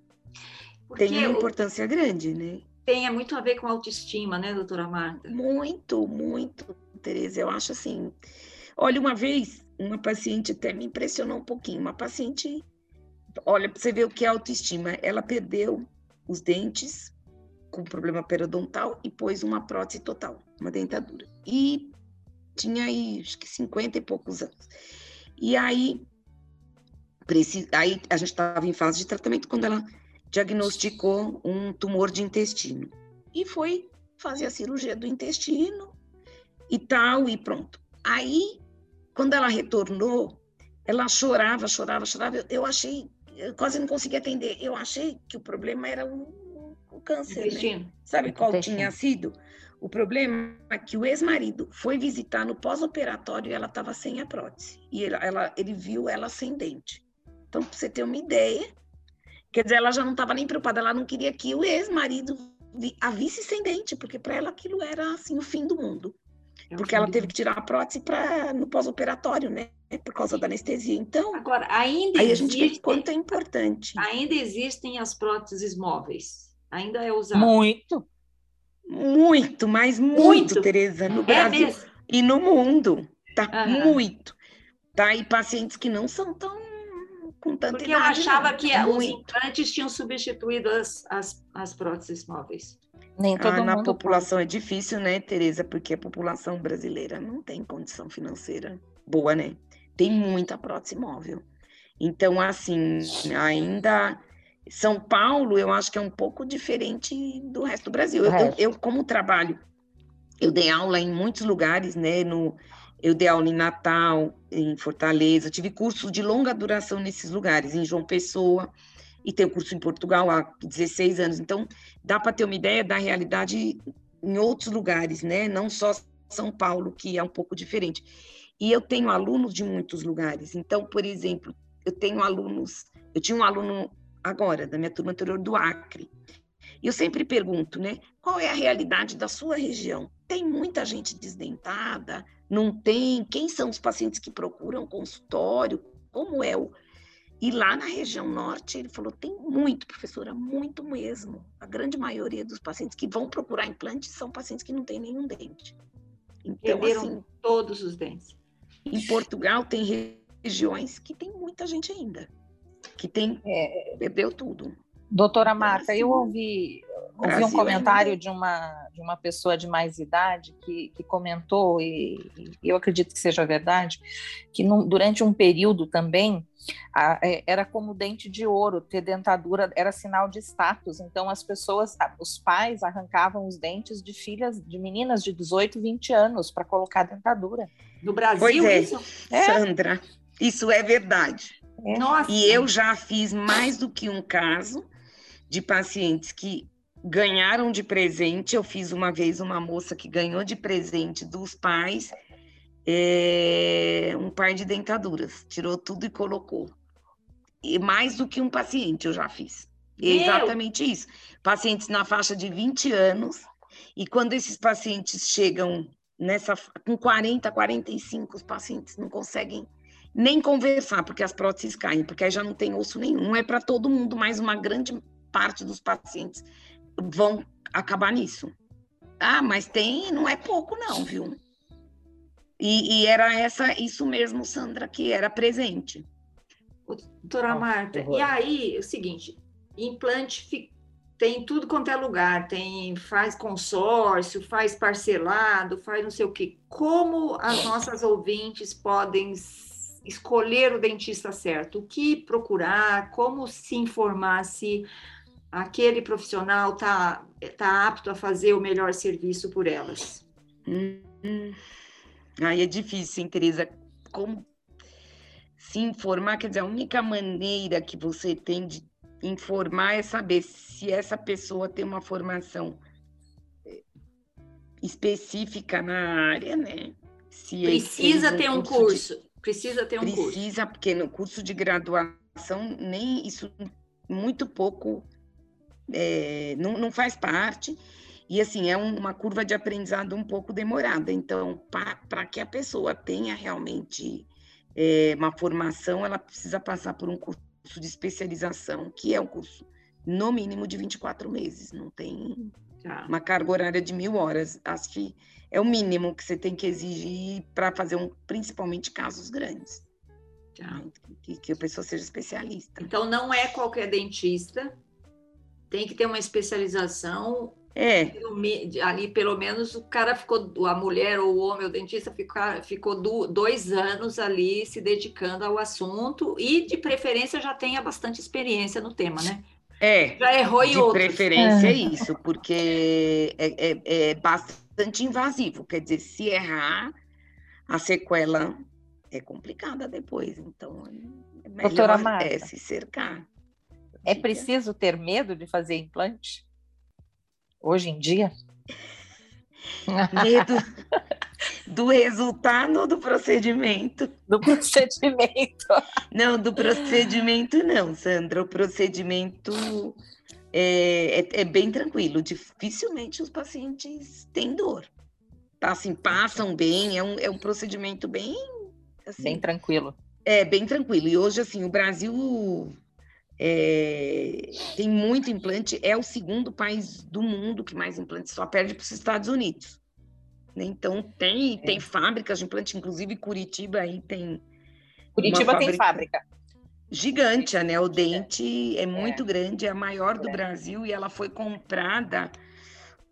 porque tem uma importância grande, né? Tem é muito a ver com autoestima, né, doutora Marta? Muito, muito, Tereza. Eu acho assim. Olha, uma vez, uma paciente até me impressionou um pouquinho. Uma paciente olha, para você ver o que é autoestima. Ela perdeu os dentes com problema periodontal e pôs uma prótese total, uma dentadura. E tinha aí, acho que 50 e poucos anos. E aí, Aí a gente estava em fase de tratamento quando ela diagnosticou um tumor de intestino. E foi fazer a cirurgia do intestino e tal, e pronto. Aí, quando ela retornou, ela chorava, chorava, chorava. Eu, eu achei, eu quase não conseguia atender. Eu achei que o problema era o, o câncer. Né? Sabe qual intestino. tinha sido? O problema é que o ex-marido foi visitar no pós-operatório e ela estava sem a prótese. E ele, ela, ele viu ela sem dente. Então, para você ter uma ideia, quer dizer, ela já não estava nem preocupada, ela não queria que o ex-marido a visse sem dente, porque para ela aquilo era assim o fim do mundo. É porque ela teve que tirar a prótese para no pós-operatório, né? Por causa da anestesia. Então, agora ainda aí existe, a gente vê quanto é importante. Ainda existem as próteses móveis. Ainda é usado. Muito. Muito, mas muito, muito. Tereza, no é Brasil mesmo? e no mundo. Tá uhum. muito. Tá? E pacientes que não são tão com tanta Porque eu achava não. que muito. os implantes tinham substituído as, as, as próteses móveis. Nem todo ah, na população pode. é difícil, né, Tereza? Porque a população brasileira não tem condição financeira boa, né? Tem muita prótese móvel. Então, assim, ainda São Paulo, eu acho que é um pouco diferente do resto do Brasil. Eu, eu, eu, como trabalho, eu dei aula em muitos lugares, né? No, eu dei aula em Natal, em Fortaleza, tive curso de longa duração nesses lugares, em João Pessoa, e tenho curso em Portugal há 16 anos. Então, dá para ter uma ideia da realidade em outros lugares, né? Não só São Paulo, que é um pouco diferente. E eu tenho alunos de muitos lugares. Então, por exemplo, eu tenho alunos, eu tinha um aluno agora, da minha turma anterior, do Acre. E eu sempre pergunto, né? Qual é a realidade da sua região? Tem muita gente desdentada? Não tem? Quem são os pacientes que procuram consultório? Como é o, e lá na região norte, ele falou: tem muito, professora, muito mesmo. A grande maioria dos pacientes que vão procurar implante são pacientes que não têm nenhum dente. Então, Perderam assim, todos os dentes. Em Portugal, tem regiões que tem muita gente ainda, que tem, é... perdeu tudo. Doutora então, Marta, assim, eu ouvi Ouvi um comentário de uma, de uma pessoa de mais idade que, que comentou, e, e eu acredito que seja verdade, que num, durante um período também a, é, era como dente de ouro, ter dentadura era sinal de status. Então as pessoas, os pais arrancavam os dentes de filhas, de meninas de 18, 20 anos para colocar dentadura. No Brasil, pois é, isso? É? Sandra, isso é verdade. É. Nossa. E eu já fiz mais do que um caso de pacientes que ganharam de presente. Eu fiz uma vez uma moça que ganhou de presente dos pais é, um par de dentaduras, tirou tudo e colocou. E mais do que um paciente eu já fiz. exatamente isso. Pacientes na faixa de 20 anos, e quando esses pacientes chegam nessa com 40, 45, os pacientes não conseguem nem conversar, porque as próteses caem, porque aí já não tem osso nenhum. Não é para todo mundo, mas uma grande parte dos pacientes vão acabar nisso. Ah, mas tem, não é pouco não, viu? E, e era essa, isso mesmo, Sandra, que era presente. Doutora Marta, e aí, é o seguinte, implante tem tudo quanto é lugar, tem faz consórcio, faz parcelado, faz não sei o quê. Como as nossas ouvintes podem escolher o dentista certo? O que procurar? Como se informar se aquele profissional está tá apto a fazer o melhor serviço por elas? Hum, Aí é difícil, hein, Tereza? Como se informar? Quer dizer, a única maneira que você tem de informar é saber se essa pessoa tem uma formação eh, específica na área, né? Se precisa ter um curso, curso. De... precisa ter um precisa, curso. Precisa, porque no curso de graduação nem isso muito pouco é, não, não faz parte. E assim, é uma curva de aprendizado um pouco demorada. Então, para que a pessoa tenha realmente é, uma formação, ela precisa passar por um curso de especialização, que é um curso no mínimo de 24 meses. Não tem tá. uma carga horária de mil horas. Acho que é o mínimo que você tem que exigir para fazer um, principalmente casos grandes. Tá. Que, que a pessoa seja especialista. Então, não é qualquer dentista tem que ter uma especialização É. Ali, pelo menos, o cara ficou, a mulher ou o homem, o dentista, ficou, ficou dois anos ali se dedicando ao assunto e, de preferência, já tenha bastante experiência no tema, né? É. Já errou em de outros. preferência é isso, porque é, é, é bastante invasivo. Quer dizer, se errar, a sequela é complicada depois. Então, é melhor Doutora Marta, é, se cercar. É preciso ter medo de fazer implante? hoje em dia? Medo do resultado ou do procedimento? Do procedimento. Não, do procedimento não, Sandra. O procedimento é, é, é bem tranquilo. Dificilmente os pacientes têm dor. Tá, assim, passam bem, é um, é um procedimento bem... Assim, bem tranquilo. É, bem tranquilo. E hoje, assim, o Brasil é, tem muito implante, é o segundo país do mundo que mais implante, só perde para os Estados Unidos. Né? Então tem, é. tem fábricas de implante, inclusive Curitiba aí tem. Curitiba fábrica tem fábrica. Gigante, a Neodente é, é muito grande, é a maior do é. Brasil e ela foi comprada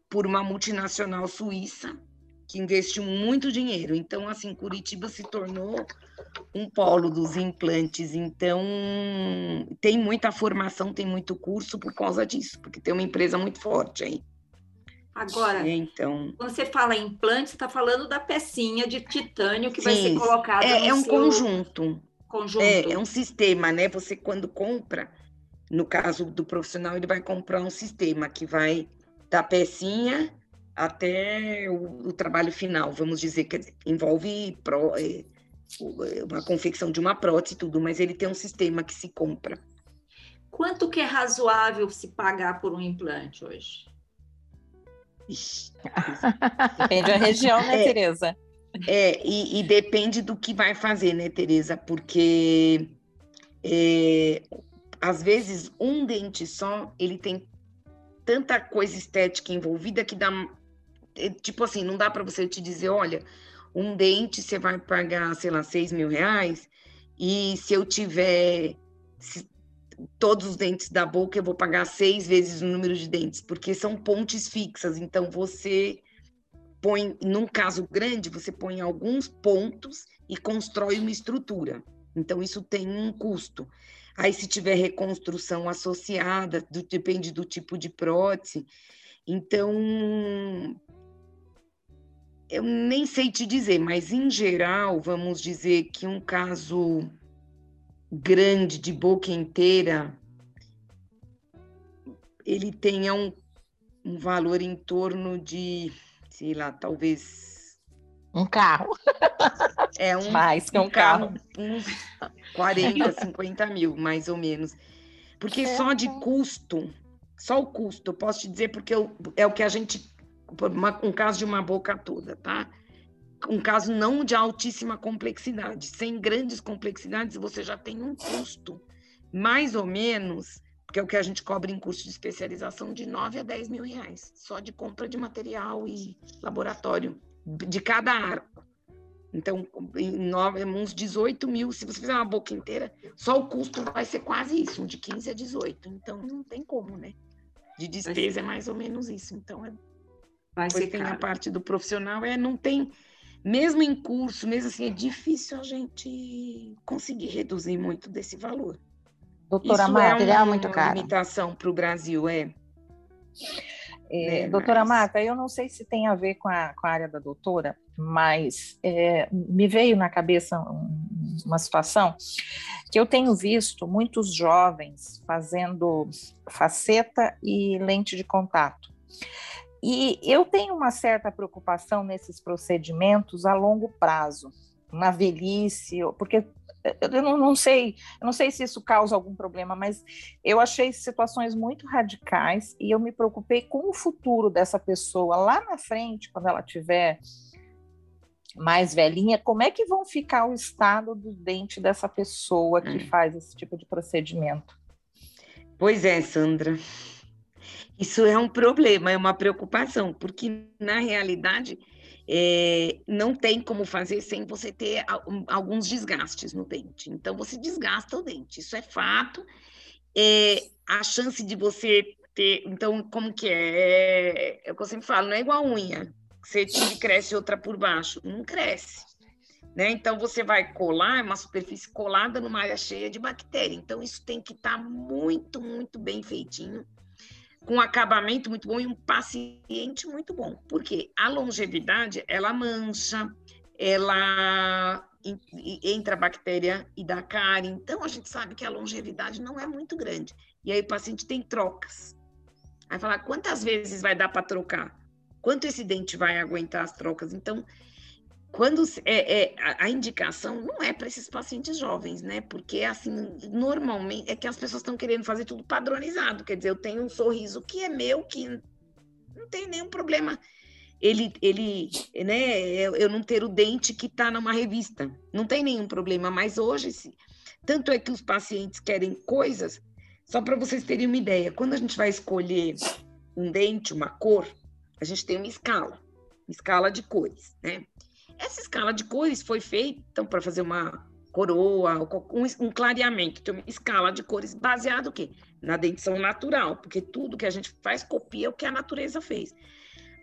por uma multinacional suíça que investiu muito dinheiro. Então, assim, Curitiba se tornou um polo dos implantes. Então, tem muita formação, tem muito curso por causa disso, porque tem uma empresa muito forte aí. Agora, então, quando você fala implante, você está falando da pecinha de titânio que Sim, vai ser colocada é, no é um conjunto. conjunto. É, é um sistema, né? Você quando compra, no caso do profissional, ele vai comprar um sistema que vai da pecinha até o, o trabalho final, vamos dizer, que envolve pro, é, uma confecção de uma prótese e tudo, mas ele tem um sistema que se compra. Quanto que é razoável se pagar por um implante hoje? depende da região, né, é, Tereza? É, e, e, depende do que vai fazer, né, Tereza? Porque é, às vezes um dente só ele tem tanta coisa estética envolvida que dá é, tipo assim, não dá para você te dizer, olha, um dente você vai pagar, sei lá, seis mil reais, e se eu tiver se, todos os dentes da boca, eu vou pagar seis vezes o número de dentes, porque são pontes fixas, então você põe, num caso grande, você põe alguns pontos e constrói uma estrutura. Então, isso tem um custo. Aí, se tiver reconstrução associada, do, depende do tipo de prótese. Então, eu nem sei te dizer, mas em geral, vamos dizer que um caso grande de boca inteira, ele tenha um, um valor em torno de, sei lá, talvez um carro. É um mais que um, um carro, carro, uns 40, 50 mil, mais ou menos. Porque é. só de custo, só o custo, eu posso te dizer, porque eu, é o que a gente uma, um caso de uma boca toda, tá? Um caso não de altíssima complexidade. Sem grandes complexidades, você já tem um custo, mais ou menos, que é o que a gente cobra em curso de especialização, de 9 a 10 mil reais, só de compra de material e laboratório, de cada arco. Então, nove, uns 18 mil, se você fizer uma boca inteira, só o custo vai ser quase isso, de 15 a 18. Então, não tem como, né? De despesa é mais ou menos isso. Então, é Vai ser tem caro. a parte do profissional, é não tem, mesmo em curso, mesmo assim, é difícil a gente conseguir reduzir muito desse valor. Doutora Marta, é uma, muito caro. limitação para o Brasil, é. É, é, doutora mas... Marta, eu não sei se tem a ver com a, com a área da doutora, mas é, me veio na cabeça uma situação que eu tenho visto muitos jovens fazendo faceta e lente de contato. E eu tenho uma certa preocupação nesses procedimentos a longo prazo, na velhice, porque eu não, não, sei, eu não sei se isso causa algum problema, mas eu achei situações muito radicais e eu me preocupei com o futuro dessa pessoa lá na frente, quando ela tiver mais velhinha, como é que vão ficar o estado do dente dessa pessoa que hum. faz esse tipo de procedimento? Pois é, Sandra. Isso é um problema, é uma preocupação, porque na realidade é, não tem como fazer sem você ter alguns desgastes no dente. Então você desgasta o dente, isso é fato. É, a chance de você ter. Então, como que é? É o que eu sempre falo, não é igual unha. Você tira cresce outra por baixo. Não cresce. Né? Então, você vai colar, é uma superfície colada numa área cheia de bactéria. Então, isso tem que estar tá muito, muito bem feitinho, com acabamento muito bom e um paciente muito bom. Porque a longevidade, ela mancha, ela entra a bactéria e dá cárie. Então, a gente sabe que a longevidade não é muito grande. E aí o paciente tem trocas. Aí falar, quantas vezes vai dar para trocar? Quanto esse dente vai aguentar as trocas? Então, quando é, é a, indicação não é para esses pacientes jovens, né? Porque assim, normalmente é que as pessoas estão querendo fazer tudo padronizado. Quer dizer, eu tenho um sorriso que é meu, que não tem nenhum problema. Ele, ele, né? Eu não ter o dente que está numa revista, não tem nenhum problema. Mas hoje, se, tanto é que os pacientes querem coisas. Só para vocês terem uma ideia, quando a gente vai escolher um dente, uma cor, a gente tem uma escala, uma escala de cores, né? Essa escala de cores foi feita então, para fazer uma coroa, um, um clareamento, tem uma escala de cores baseado o quê? Na dentição natural, porque tudo que a gente faz copia o que a natureza fez.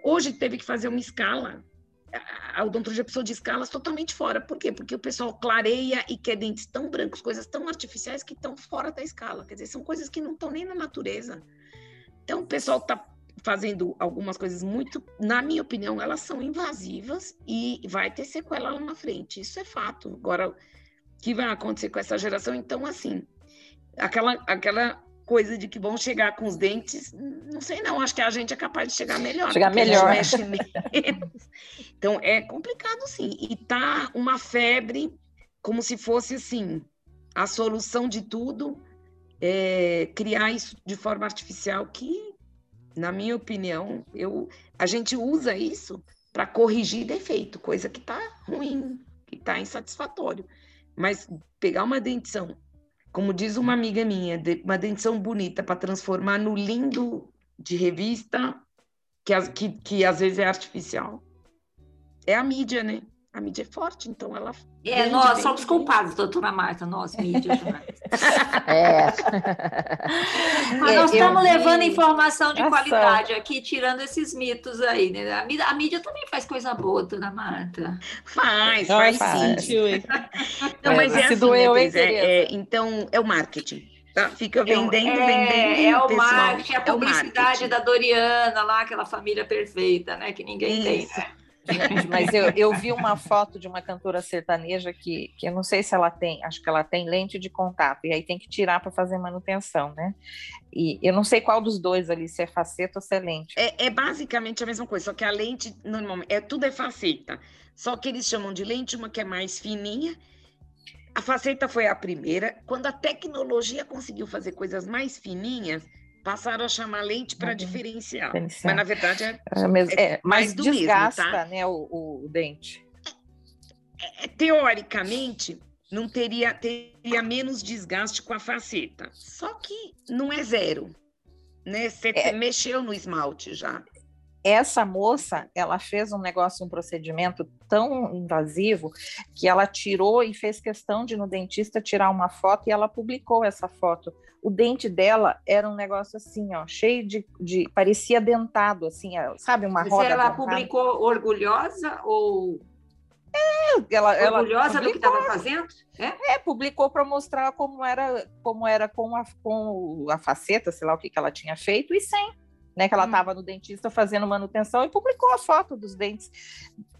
Hoje teve que fazer uma escala, a odontologia precisou de escalas totalmente fora. Por quê? Porque o pessoal clareia e quer dentes tão brancos, coisas tão artificiais que estão fora da escala. Quer dizer, são coisas que não estão nem na natureza. Então, o pessoal está fazendo algumas coisas muito, na minha opinião, elas são invasivas e vai ter sequela lá na frente. Isso é fato. Agora, o que vai acontecer com essa geração? Então, assim, aquela, aquela coisa de que vão chegar com os dentes, não sei não, acho que a gente é capaz de chegar melhor. Chegar melhor. então, é complicado sim. E tá uma febre como se fosse, assim, a solução de tudo, é, criar isso de forma artificial que na minha opinião, eu, a gente usa isso para corrigir defeito, coisa que está ruim, que está insatisfatório. Mas pegar uma dentição, como diz uma amiga minha, uma dentição bonita para transformar no lindo de revista, que, que, que às vezes é artificial, é a mídia, né? A mídia é forte, então ela. É, nós somos culpados, doutora Marta, nós, mídia, É. Mas nós estamos levando informação de qualidade aqui, tirando esses mitos aí, né? A mídia, a mídia também faz coisa boa, doutora Marta. Faz, faz, faz sim. Não, mas é, assim, doeu, né, é, é, então, é o marketing. Tá? Fica vendendo, é, vendendo. É o pessoal, marketing, a publicidade é da Doriana lá, aquela família perfeita, né? Que ninguém Isso. tem. Mas eu, eu vi uma foto de uma cantora sertaneja que, que eu não sei se ela tem, acho que ela tem lente de contato, e aí tem que tirar para fazer manutenção, né? E eu não sei qual dos dois ali, se é faceta ou se é lente. É, é basicamente a mesma coisa, só que a lente, normalmente, é, tudo é faceta. Só que eles chamam de lente, uma que é mais fininha. A faceta foi a primeira. Quando a tecnologia conseguiu fazer coisas mais fininhas, passaram a chamar lente para uhum. diferenciar. Mas na verdade é, é, é mais do desgasta, mesmo, tá? né, o, o dente. É, é, teoricamente não teria teria menos desgaste com a faceta. Só que não é zero, né? Você é. mexeu no esmalte já essa moça, ela fez um negócio, um procedimento tão invasivo que ela tirou e fez questão de no dentista tirar uma foto e ela publicou essa foto. O dente dela era um negócio assim, ó, cheio de, de parecia dentado, assim, sabe, uma Mas roda. ela dentada. publicou orgulhosa ou é, ela, orgulhosa ela do que estava fazendo? É, é publicou para mostrar como era, como era com a, com a faceta, sei lá o que, que ela tinha feito, e sem né, que ela estava hum. no dentista fazendo manutenção e publicou a foto dos dentes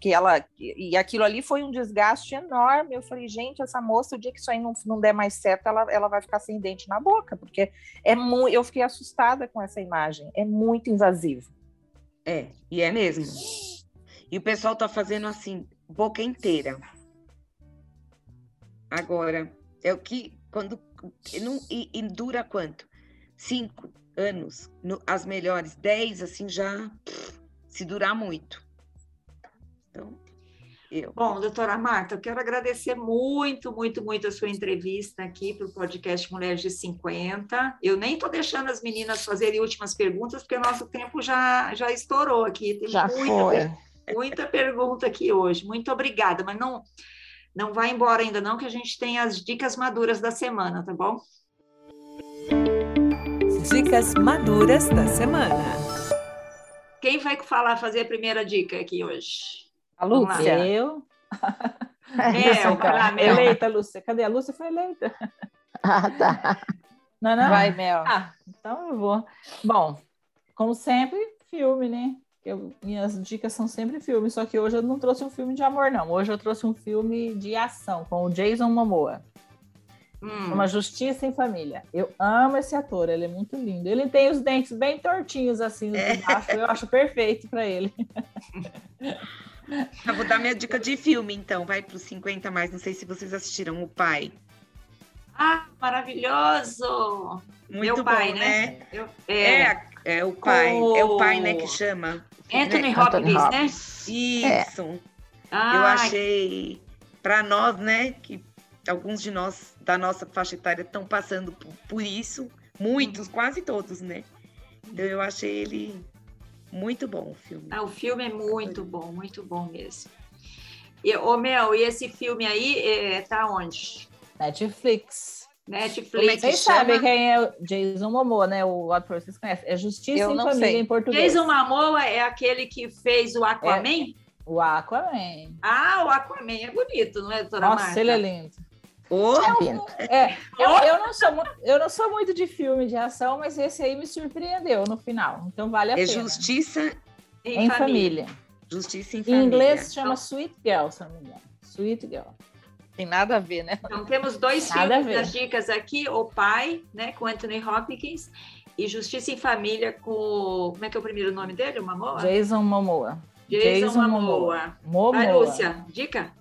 que ela e aquilo ali foi um desgaste enorme. Eu falei, gente, essa moça, o dia que isso aí não, não der mais certo, ela, ela vai ficar sem dente na boca, porque é muito. Eu fiquei assustada com essa imagem, é muito invasivo. É, e é mesmo. E o pessoal tá fazendo assim, boca inteira. Agora, é o que quando não, e, e dura quanto? Cinco, anos, no, as melhores 10, assim, já se durar muito. Então, eu. Bom, doutora Marta, eu quero agradecer muito, muito, muito a sua entrevista aqui para o podcast Mulheres de 50. Eu nem estou deixando as meninas fazerem últimas perguntas, porque o nosso tempo já, já estourou aqui. Tem já muita, foi. Muita pergunta aqui hoje. Muito obrigada, mas não, não vai embora ainda não, que a gente tem as dicas maduras da semana, tá bom? Dicas maduras da semana. Quem vai falar, fazer a primeira dica aqui hoje? A. Lúcia. Eu. Mel, vai lá, Mel. Eleita, Lúcia. Cadê? A Lúcia foi eleita. Ah, tá. Não, é não? Vai, Mel. Ah, então eu vou. Bom, como sempre, filme, né? Eu, minhas dicas são sempre filme, só que hoje eu não trouxe um filme de amor, não. Hoje eu trouxe um filme de ação com o Jason Momoa. Hum, Uma Justiça em Família. Eu amo esse ator, ele é muito lindo. Ele tem os dentes bem tortinhos assim de baixo, eu acho perfeito para ele. Eu vou dar minha dica de filme, então. Vai para os 50 mais. Não sei se vocês assistiram O Pai. Ah, maravilhoso! Muito Meu pai, bom, né? né? Eu- é, É, é o pai. Com- É o pai, né, que chama. Anthony Né? Hopkins, né? Hopkins. Isso. Eu Ah, achei, para nós, né, que alguns de nós da nossa faixa etária estão passando por, por isso, muitos, quase todos, né? Então eu achei ele muito bom o filme. ah, o filme é muito bom, muito bom mesmo. E, ô, Mel, e esse filme aí é, tá onde? Netflix. Netflix. É Vocês chama? sabem quem é o Jason Momoa, né? O ator, vocês conhecem. É Justiça Eu em não Família sei. em português. Jason Momoa é aquele que fez o Aquaman? O Aquaman. Ah, o Aquaman é bonito, não é, doutora Nossa, Marta? ele é lindo. Pinto. É, eu, eu, não sou, eu não sou muito de filme de ação, mas esse aí me surpreendeu no final. Então vale a é pena. justiça, Em família. justiça em Em família. inglês chama Sweet Girl, se não me engano. Sweet Girl. Tem nada a ver, né? Então temos dois Nada filmes das dicas aqui, O Pai, né, com Anthony Hopkins, e Justiça em Família com, como é que é o primeiro nome dele, o Mamoa? Jason Momoa. Jason, Jason Momoa. Momoa. Vai, Lúcia, dica?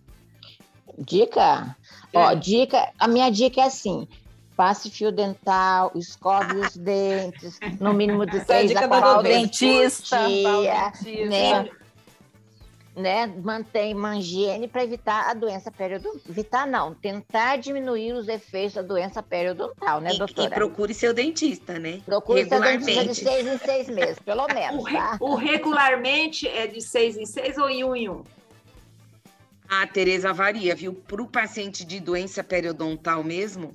Dica? Ó, É. dica, a minha dica é assim: passe fio dental, escove os dentes, no mínimo de é a dica a do quatro dentista. dia, dentista. né? né? Mantém higiene para evitar a doença periodontal. Evitar não, tentar diminuir os efeitos da doença periodontal, né, E, e doutora? procure seu dentista, né? Procure seu dentista de seis em seis meses, pelo O, menos, re- tá? o regularmente é de seis em seis ou em um em um? A Tereza varia, viu? Para o paciente de doença periodontal mesmo,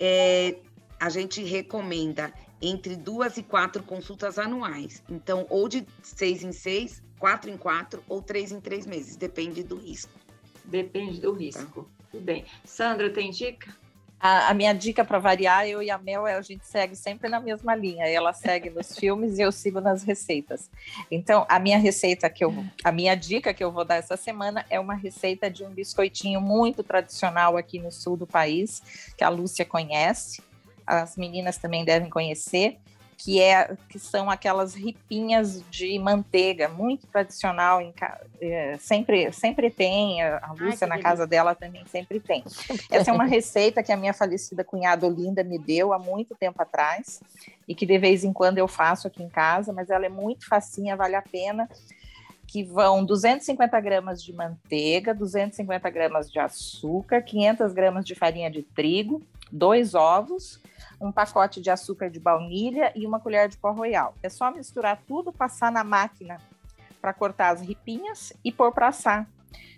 é, a gente recomenda entre duas e quatro consultas anuais. Então, ou de seis em seis, quatro em quatro ou três em três meses, depende do risco. Depende do risco. Tudo bem. Sandra, tem dica? A, a minha dica para variar, eu e a Mel, é a gente segue sempre na mesma linha. Ela segue nos filmes e eu sigo nas receitas. Então, a minha receita que eu, a minha dica que eu vou dar essa semana é uma receita de um biscoitinho muito tradicional aqui no sul do país, que a Lúcia conhece. As meninas também devem conhecer, que é que são aquelas ripinhas de manteiga, muito tradicional em é, sempre sempre tem, a Lúcia que na casa dela também sempre tem. Essa é uma receita que a minha falecida cunhada Olinda me deu há muito tempo atrás e que de vez em quando eu faço aqui em casa, mas ela é muito facinha, vale a pena. Que vão 250 gramas de manteiga, 250 gramas de açúcar, 500 gramas de farinha de trigo, dois ovos, um pacote de açúcar de baunilha e uma colher de pó royal. É só misturar tudo, passar na máquina para cortar as ripinhas e pôr para assar.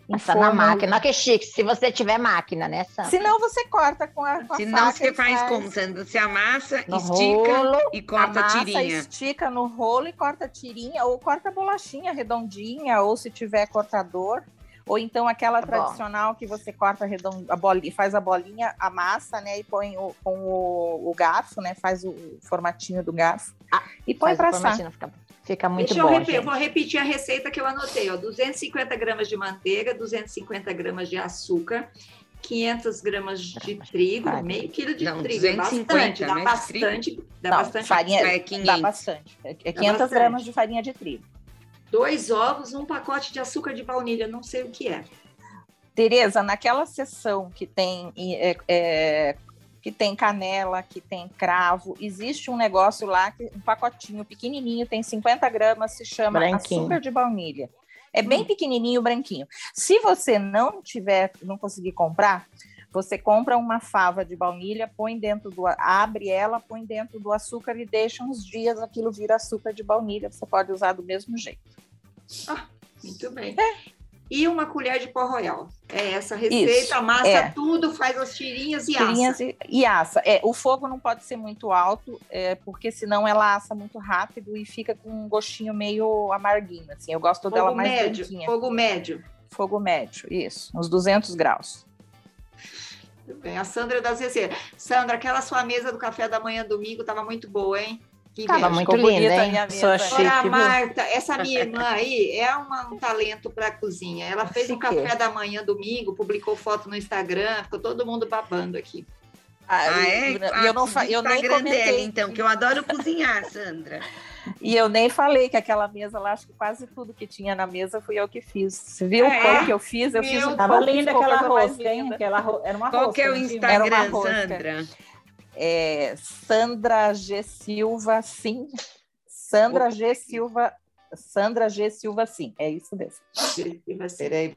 Em Passar na máquina, que chique, se você tiver máquina, né, Sandra? Se não, você corta com a, com a Se não, você faz como, Sandra? Você amassa, No estica rolo, e corta a amassa, tirinha. estica no rolo e corta a tirinha, ou corta a bolachinha redondinha, ou se tiver cortador, ou então aquela Tá bom. tradicional que você corta redond... a bolinha, faz a bolinha, amassa, né, e põe o, com o, o garfo, né, faz o formatinho do garfo Ah, e põe faz o para assar. fica, fica muito Deixa bom, eu repetir, gente. vou repetir a receita que eu anotei. Ó, 250 gramas de manteiga, 250 gramas de açúcar, 500 gramas de trigo, farinha. meio quilo de Não, trigo. é 250, bastante, dá né, bastante. Dá Não, bastante. farinha É dá 500. bastante. É é 500 bastante. gramas de farinha de trigo. Dois ovos, um pacote de açúcar de baunilha, não sei o que é. Tereza, naquela sessão que tem é, é, que tem canela, que tem cravo, existe um negócio lá, que, um pacotinho pequenininho, tem 50 gramas, se chama Branquinho. açúcar de baunilha. É bem pequenininho, branquinho. Se você não tiver, não conseguir comprar, você compra uma fava de baunilha, põe dentro do, abre ela, põe dentro do açúcar e deixa uns dias, aquilo vira açúcar de baunilha. Você pode usar do mesmo jeito. Muito bem. E uma colher de pó royal. É essa receita, Isso, amassa é. tudo, faz as tirinhas e tirinhas assa. e, e assa. É, o fogo não pode ser muito alto, é, porque senão ela assa muito rápido e fica com um gostinho meio amarguinho. Assim. Eu gosto dela Fogo mais médio, branquinha. fogo médio. Fogo médio, isso, uns 200 graus. Bem, a Sandra das receitas. Sandra, aquela sua mesa do café da manhã domingo estava muito boa, hein? Que Tava muito linda, hein? minha Só. Agora? Marta, essa minha irmã aí é uma- um talento para cozinha. Ela fez um café da manhã domingo, publicou foto no Instagram, ficou todo mundo babando aqui. Ah, é? E eu, não fa- eu nem Instagram dela, comentei. então, que eu adoro cozinhar, Sandra. E eu nem falei que aquela mesa lá, acho que quase tudo que tinha na mesa fui eu que fiz. Você viu É? o pão que eu fiz? Eu fiz Meu um Tava linda aquela rosca, hein? Aquela ro... Era uma Qual rosca. que é o Instagram. Sandra? É, Sandra G. Silva, sim. Sandra G. Silva. Sandra G. Silva, sim. É isso mesmo. Peraí.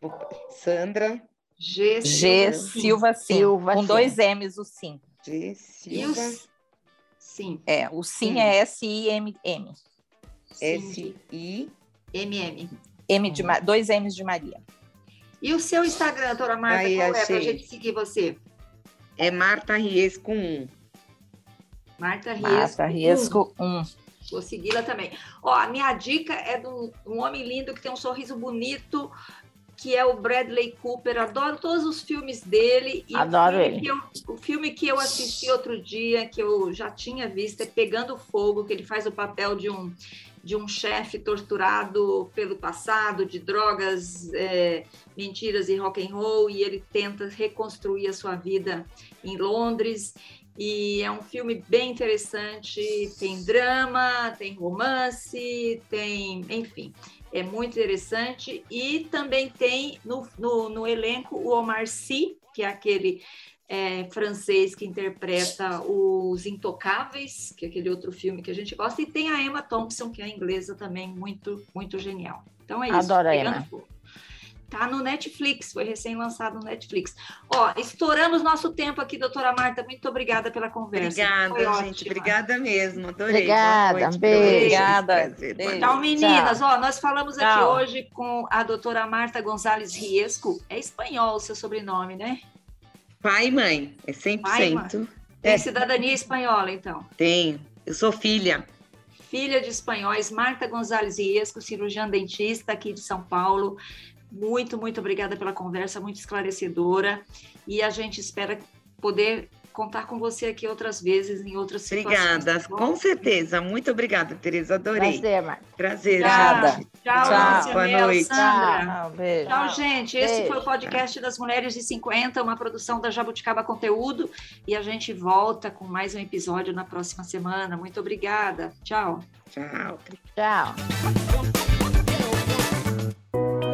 Sandra G. G. Silva, sim. Silva, Com sim. dois M's, o sim. G. Silva Sim, É, o sim Sim. é S-I-M-M. S I MM. M de dois M's de Maria. E o seu Instagram, doutora Marta, Aí, qual é para a gente seguir você? é Marta Ries com um. Marta Riesco. Marta Riesco, um. Vou segui-la também. Ó, a minha dica é de um, homem lindo que tem um sorriso bonito, que é o Bradley Cooper. Adoro todos os filmes dele. E Adoro o filme ele. que eu- o filme que eu assisti outro dia, que eu já tinha visto, é Pegando Fogo, que ele faz o papel de um de um chefe torturado pelo passado, de drogas, é, mentiras e rock and roll, e ele tenta reconstruir a sua vida em Londres. E é um filme bem interessante, tem drama, tem romance, tem, enfim, é muito interessante. E também tem no, no, no elenco o Omar Sy, que é aquele é, francês que interpreta Os Intocáveis, que é aquele outro filme que a gente gosta, e tem a Emma Thompson, que é inglesa também, muito, muito genial. Então é isso. Adoro a Emma. Fogo. Tá no Netflix, foi recém-lançado no Netflix. Ó, estouramos nosso tempo aqui, doutora Marta. Muito obrigada pela conversa. Obrigada, Foi gente. ótima. Obrigada mesmo. Adorei. Obrigada, um beijo. Obrigada. Beijo. Tchau, noite. meninas. Ó, nós falamos aqui Tchau. hoje com a doutora Marta Gonzalez Riesco. É espanhol o seu sobrenome, né? Pai e mãe, é 100%. Pai, mãe. Tem É. cidadania espanhola, então. Tenho. Eu sou filha. Filha de espanhóis, Marta Gonzalez Riesco, cirurgiã dentista aqui de São Paulo. Muito, muito obrigada pela conversa, muito esclarecedora. E a gente espera poder contar com você aqui outras vezes, em outras situações. Obrigada. tá bom? Com certeza. Muito obrigada, Tereza. Adorei. Prazer, Marta. Prazer, Obrigada. gente. Tchau, Tchau. Lúcia Boa Mel, noite. Sandra. Tchau, beijo. Tchau, gente. Esse Beijo. foi o podcast das Mulheres de 50, uma produção da Jabuticaba Conteúdo. E a gente volta com mais um episódio na próxima semana. Muito obrigada. Tchau. Tchau. Tchau.